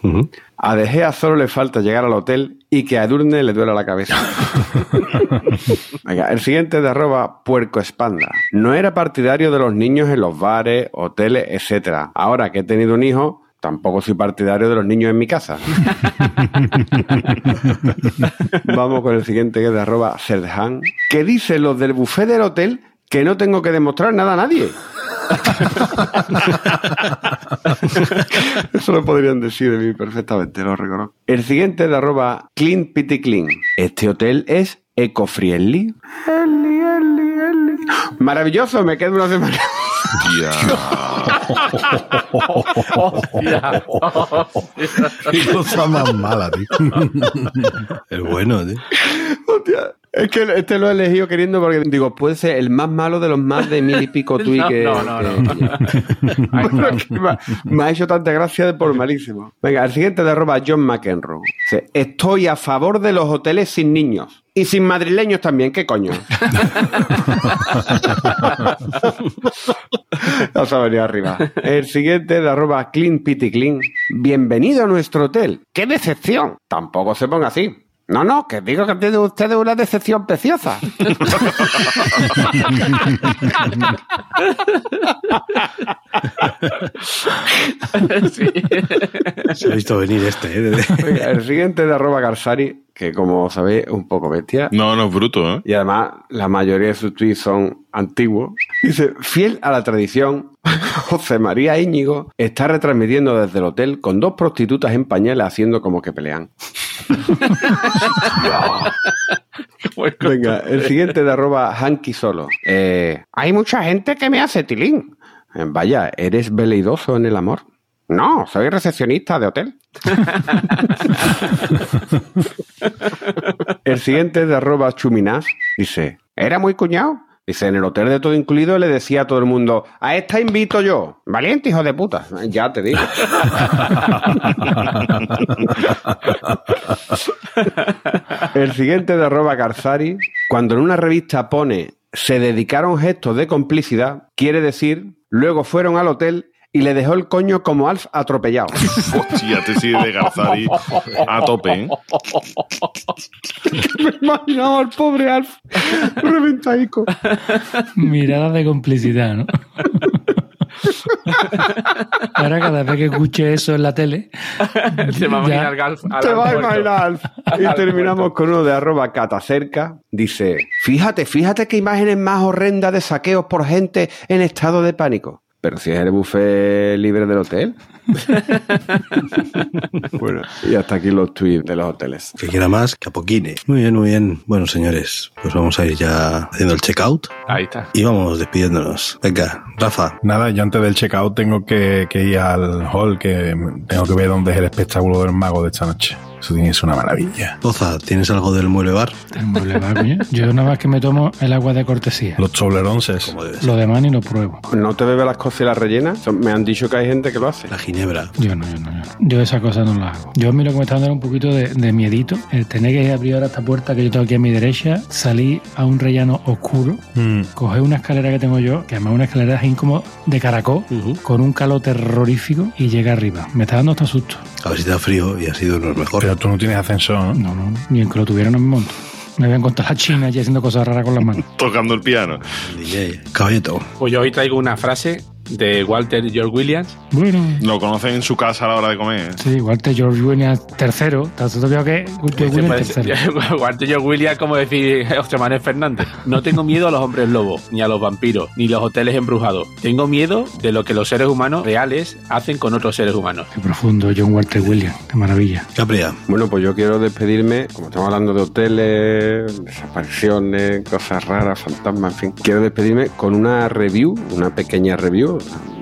a De Gea solo le falta llegar al hotel y que a Edurne le duela la cabeza. Venga, el siguiente es de arroba puerco espanda. No era partidario de los niños en los bares, hoteles, etcétera. Ahora que he tenido un hijo, tampoco soy partidario de los niños en mi casa. Vamos con el siguiente que es de arroba Serdhan. Que dice los del buffet del hotel que no tengo que demostrar nada a nadie. Eso lo podrían decir de mí perfectamente, lo reconozco. El siguiente es de arroba Clean Pity Clean. Este hotel es eco-friendly. Maravilloso, me quedo una semana. Hostia. Qué cosa más mala, tío. Es bueno, tío. Es que este lo he elegido queriendo porque digo, puede ser el más malo de los más de mil y pico tuit No, que. no, no, es que me, ha- me ha hecho tanta gracia de por malísimo. Venga, el siguiente de arroba John McEnroe. Dice, Estoy a favor de los hoteles sin niños. Y sin madrileños también, ¿qué coño? Vamos a venir arriba. El siguiente de arroba Clean Pity Clean. Bienvenido a nuestro hotel. ¡Qué decepción! Tampoco se ponga así. No, no, que digo que tiene usted una decepción preciosa. Sí. Se ha visto venir este, ¿eh? El siguiente de arroba Garsari, que como sabéis es un poco bestia. No, no es bruto, ¿eh? Y además la mayoría de sus tweets son antiguos. Dice, fiel a la tradición, José María Íñigo está retransmitiendo desde el hotel con dos prostitutas en pañales haciendo como que pelean. Venga, el siguiente de arroba Hanky Solo. Eh, hay mucha gente que me hace tilín. Eh, Vaya, ¿eres veleidoso en el amor? No, soy recepcionista de hotel. El siguiente de arroba chuminas. Dice, ¿era muy cuñado? Dice, en el hotel de todo incluido le decía a todo el mundo, a esta invito yo. Valiente hijo de puta. Ya te digo. el siguiente de arroba Garzari. Cuando en una revista pone se dedicaron gestos de complicidad, quiere decir, luego fueron al hotel y le dejó el coño como Alf atropellado. Hostia, te sigue de Garzari a tope, ¿eh? Me imaginaba al pobre Alf reventaico. Mirada de complicidad, ¿no? Ahora cada vez que escuche eso en la tele, Se me va a imaginar Galf al Te va a imaginar Alf. Y terminamos con uno de arroba catacerca. Dice, fíjate, fíjate qué imágenes más horrendas de saqueos por gente en estado de pánico. Pero si es el buffet libre del hotel. bueno, y hasta aquí los tweets de los hoteles. Que quiera más, que apoquine. Muy bien, muy bien. Bueno, señores, pues vamos a ir ya haciendo el checkout Ahí está. y vamos despidiéndonos. Venga, Rafa. Nada, yo antes del checkout tengo que, que ir al hall, que tengo que ver dónde es el espectáculo del mago de esta noche. Eso tiene que ser una maravilla. Poza, ¿tienes algo del mueble bar? el mueble coño. Yo nada más que me tomo el agua de cortesía. Los Tobleronces. Lo demás ni lo pruebo. ¿No te bebes las las rellenas? Me han dicho que hay gente que lo hace. La ginebra. Yo no, yo no. Yo, no. yo esa cosa no la hago. Yo a mí lo que me está dando era un poquito de, de miedito. El tener que abrir ahora esta puerta que yo tengo aquí a mi derecha, salir a un rellano oscuro, Mm. coger una escalera que tengo yo, que además es una escalera así como de caracol, con un calor terrorífico y llega arriba. Me está dando hasta susto. A ver si te da frío y ha sido uno de los mejores. Pero tú no tienes ascensor, ¿no? No, no, ni en que lo tuviera no me monto. Me voy a encontrar a China allí haciendo cosas raras con las manos. Tocando el piano. DJ. Caballeto. Pues yo hoy traigo una frase de Walter George Williams. Bueno, Lo conocen en su casa a la hora de comer. sí, te George Williams tercero. ¿Te has olvidado que George Se Williams tercero? Walter George Williams, como decir José Manuel Fernández. No tengo miedo a los hombres lobos, ni a los vampiros, ni los hoteles embrujados. Tengo miedo de lo que los seres humanos reales hacen con otros seres humanos. Qué profundo, John Walter Williams. Qué maravilla. Capria. Bueno, pues yo quiero despedirme, como estamos hablando de hoteles, desapariciones, cosas raras, fantasmas, en fin. Quiero despedirme con una review, una pequeña review,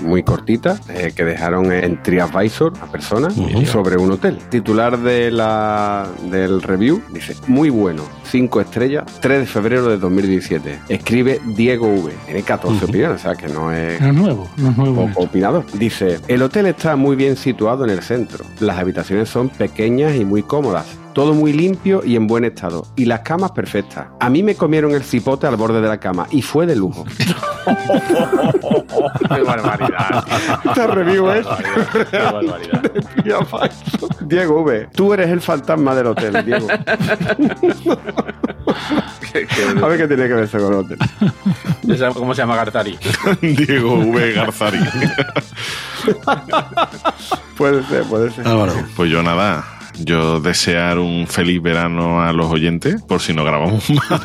muy cortita, eh, que dejaron en TriAdvisor a personas sobre un hotel. Titular de la, del review dice, muy bueno, 5 estrellas, 3 de febrero de 2017. Escribe Diego V. Tiene 14 Ujú. opiniones, o sea que no es... No es nuevo, no es nuevo. Opinador. Dice, el hotel está muy bien situado en el centro. Las habitaciones son pequeñas y muy cómodas. Todo muy limpio y en buen estado. Y las camas perfectas. A mí me comieron el cipote al borde de la cama y fue de lujo. ¡Qué barbaridad! Esta review es ¡Qué barbaridad! Diego V. Tú eres el fantasma del hotel, Diego. Qué- qué- A ver qué tiene que ver eso con el hotel. ¿Ya sabes ¿Cómo se llama Garzari? Diego V. Garzari. Puede ser, puede ser. Álvaro. Pues yo nada. Yo desear un feliz verano a los oyentes, por si no grabamos más.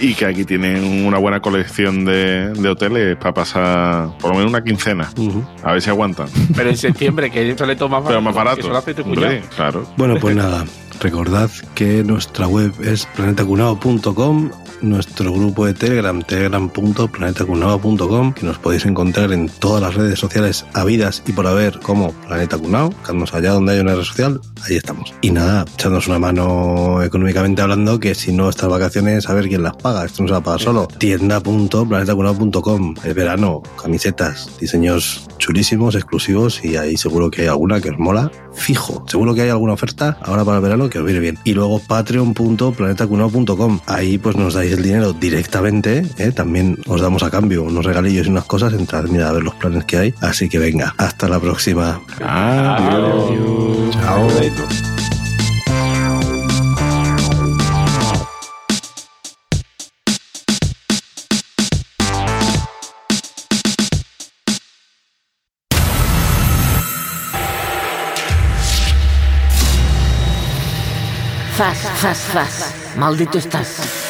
y que aquí tienen una buena colección de, de hoteles para pasar por lo menos una quincena. A ver si aguantan. Pero en septiembre, que sale todo más Pero más barato. Hace tu. Hombre, claro. Bueno, pues nada, recordad que nuestra web es planetacunao.com, nuestro grupo de Telegram, telegram.planetacunao.com, que nos podéis encontrar en todas las redes sociales habidas y por haber como Planeta Cunao, buscadnos allá donde hay una red social, ahí estamos. Y nada, echadnos una mano económicamente hablando, que si no estas vacaciones, a ver quién las paga, esto no se va a pagar solo. Tienda.planetacunao.com, el verano, camisetas, diseños chulísimos, exclusivos, y ahí seguro que hay alguna que os mola, fijo. Seguro que hay alguna oferta ahora para el verano que os viene bien. Y luego patreon.planetacunao.com, ahí pues nos dais el dinero directamente, ¿eh? también os damos a cambio unos regalillos y unas cosas, entrad mira a ver los planes que hay. Así que venga, hasta la próxima. Adiós. Chao. Fas, fas, fas. Maldito estás.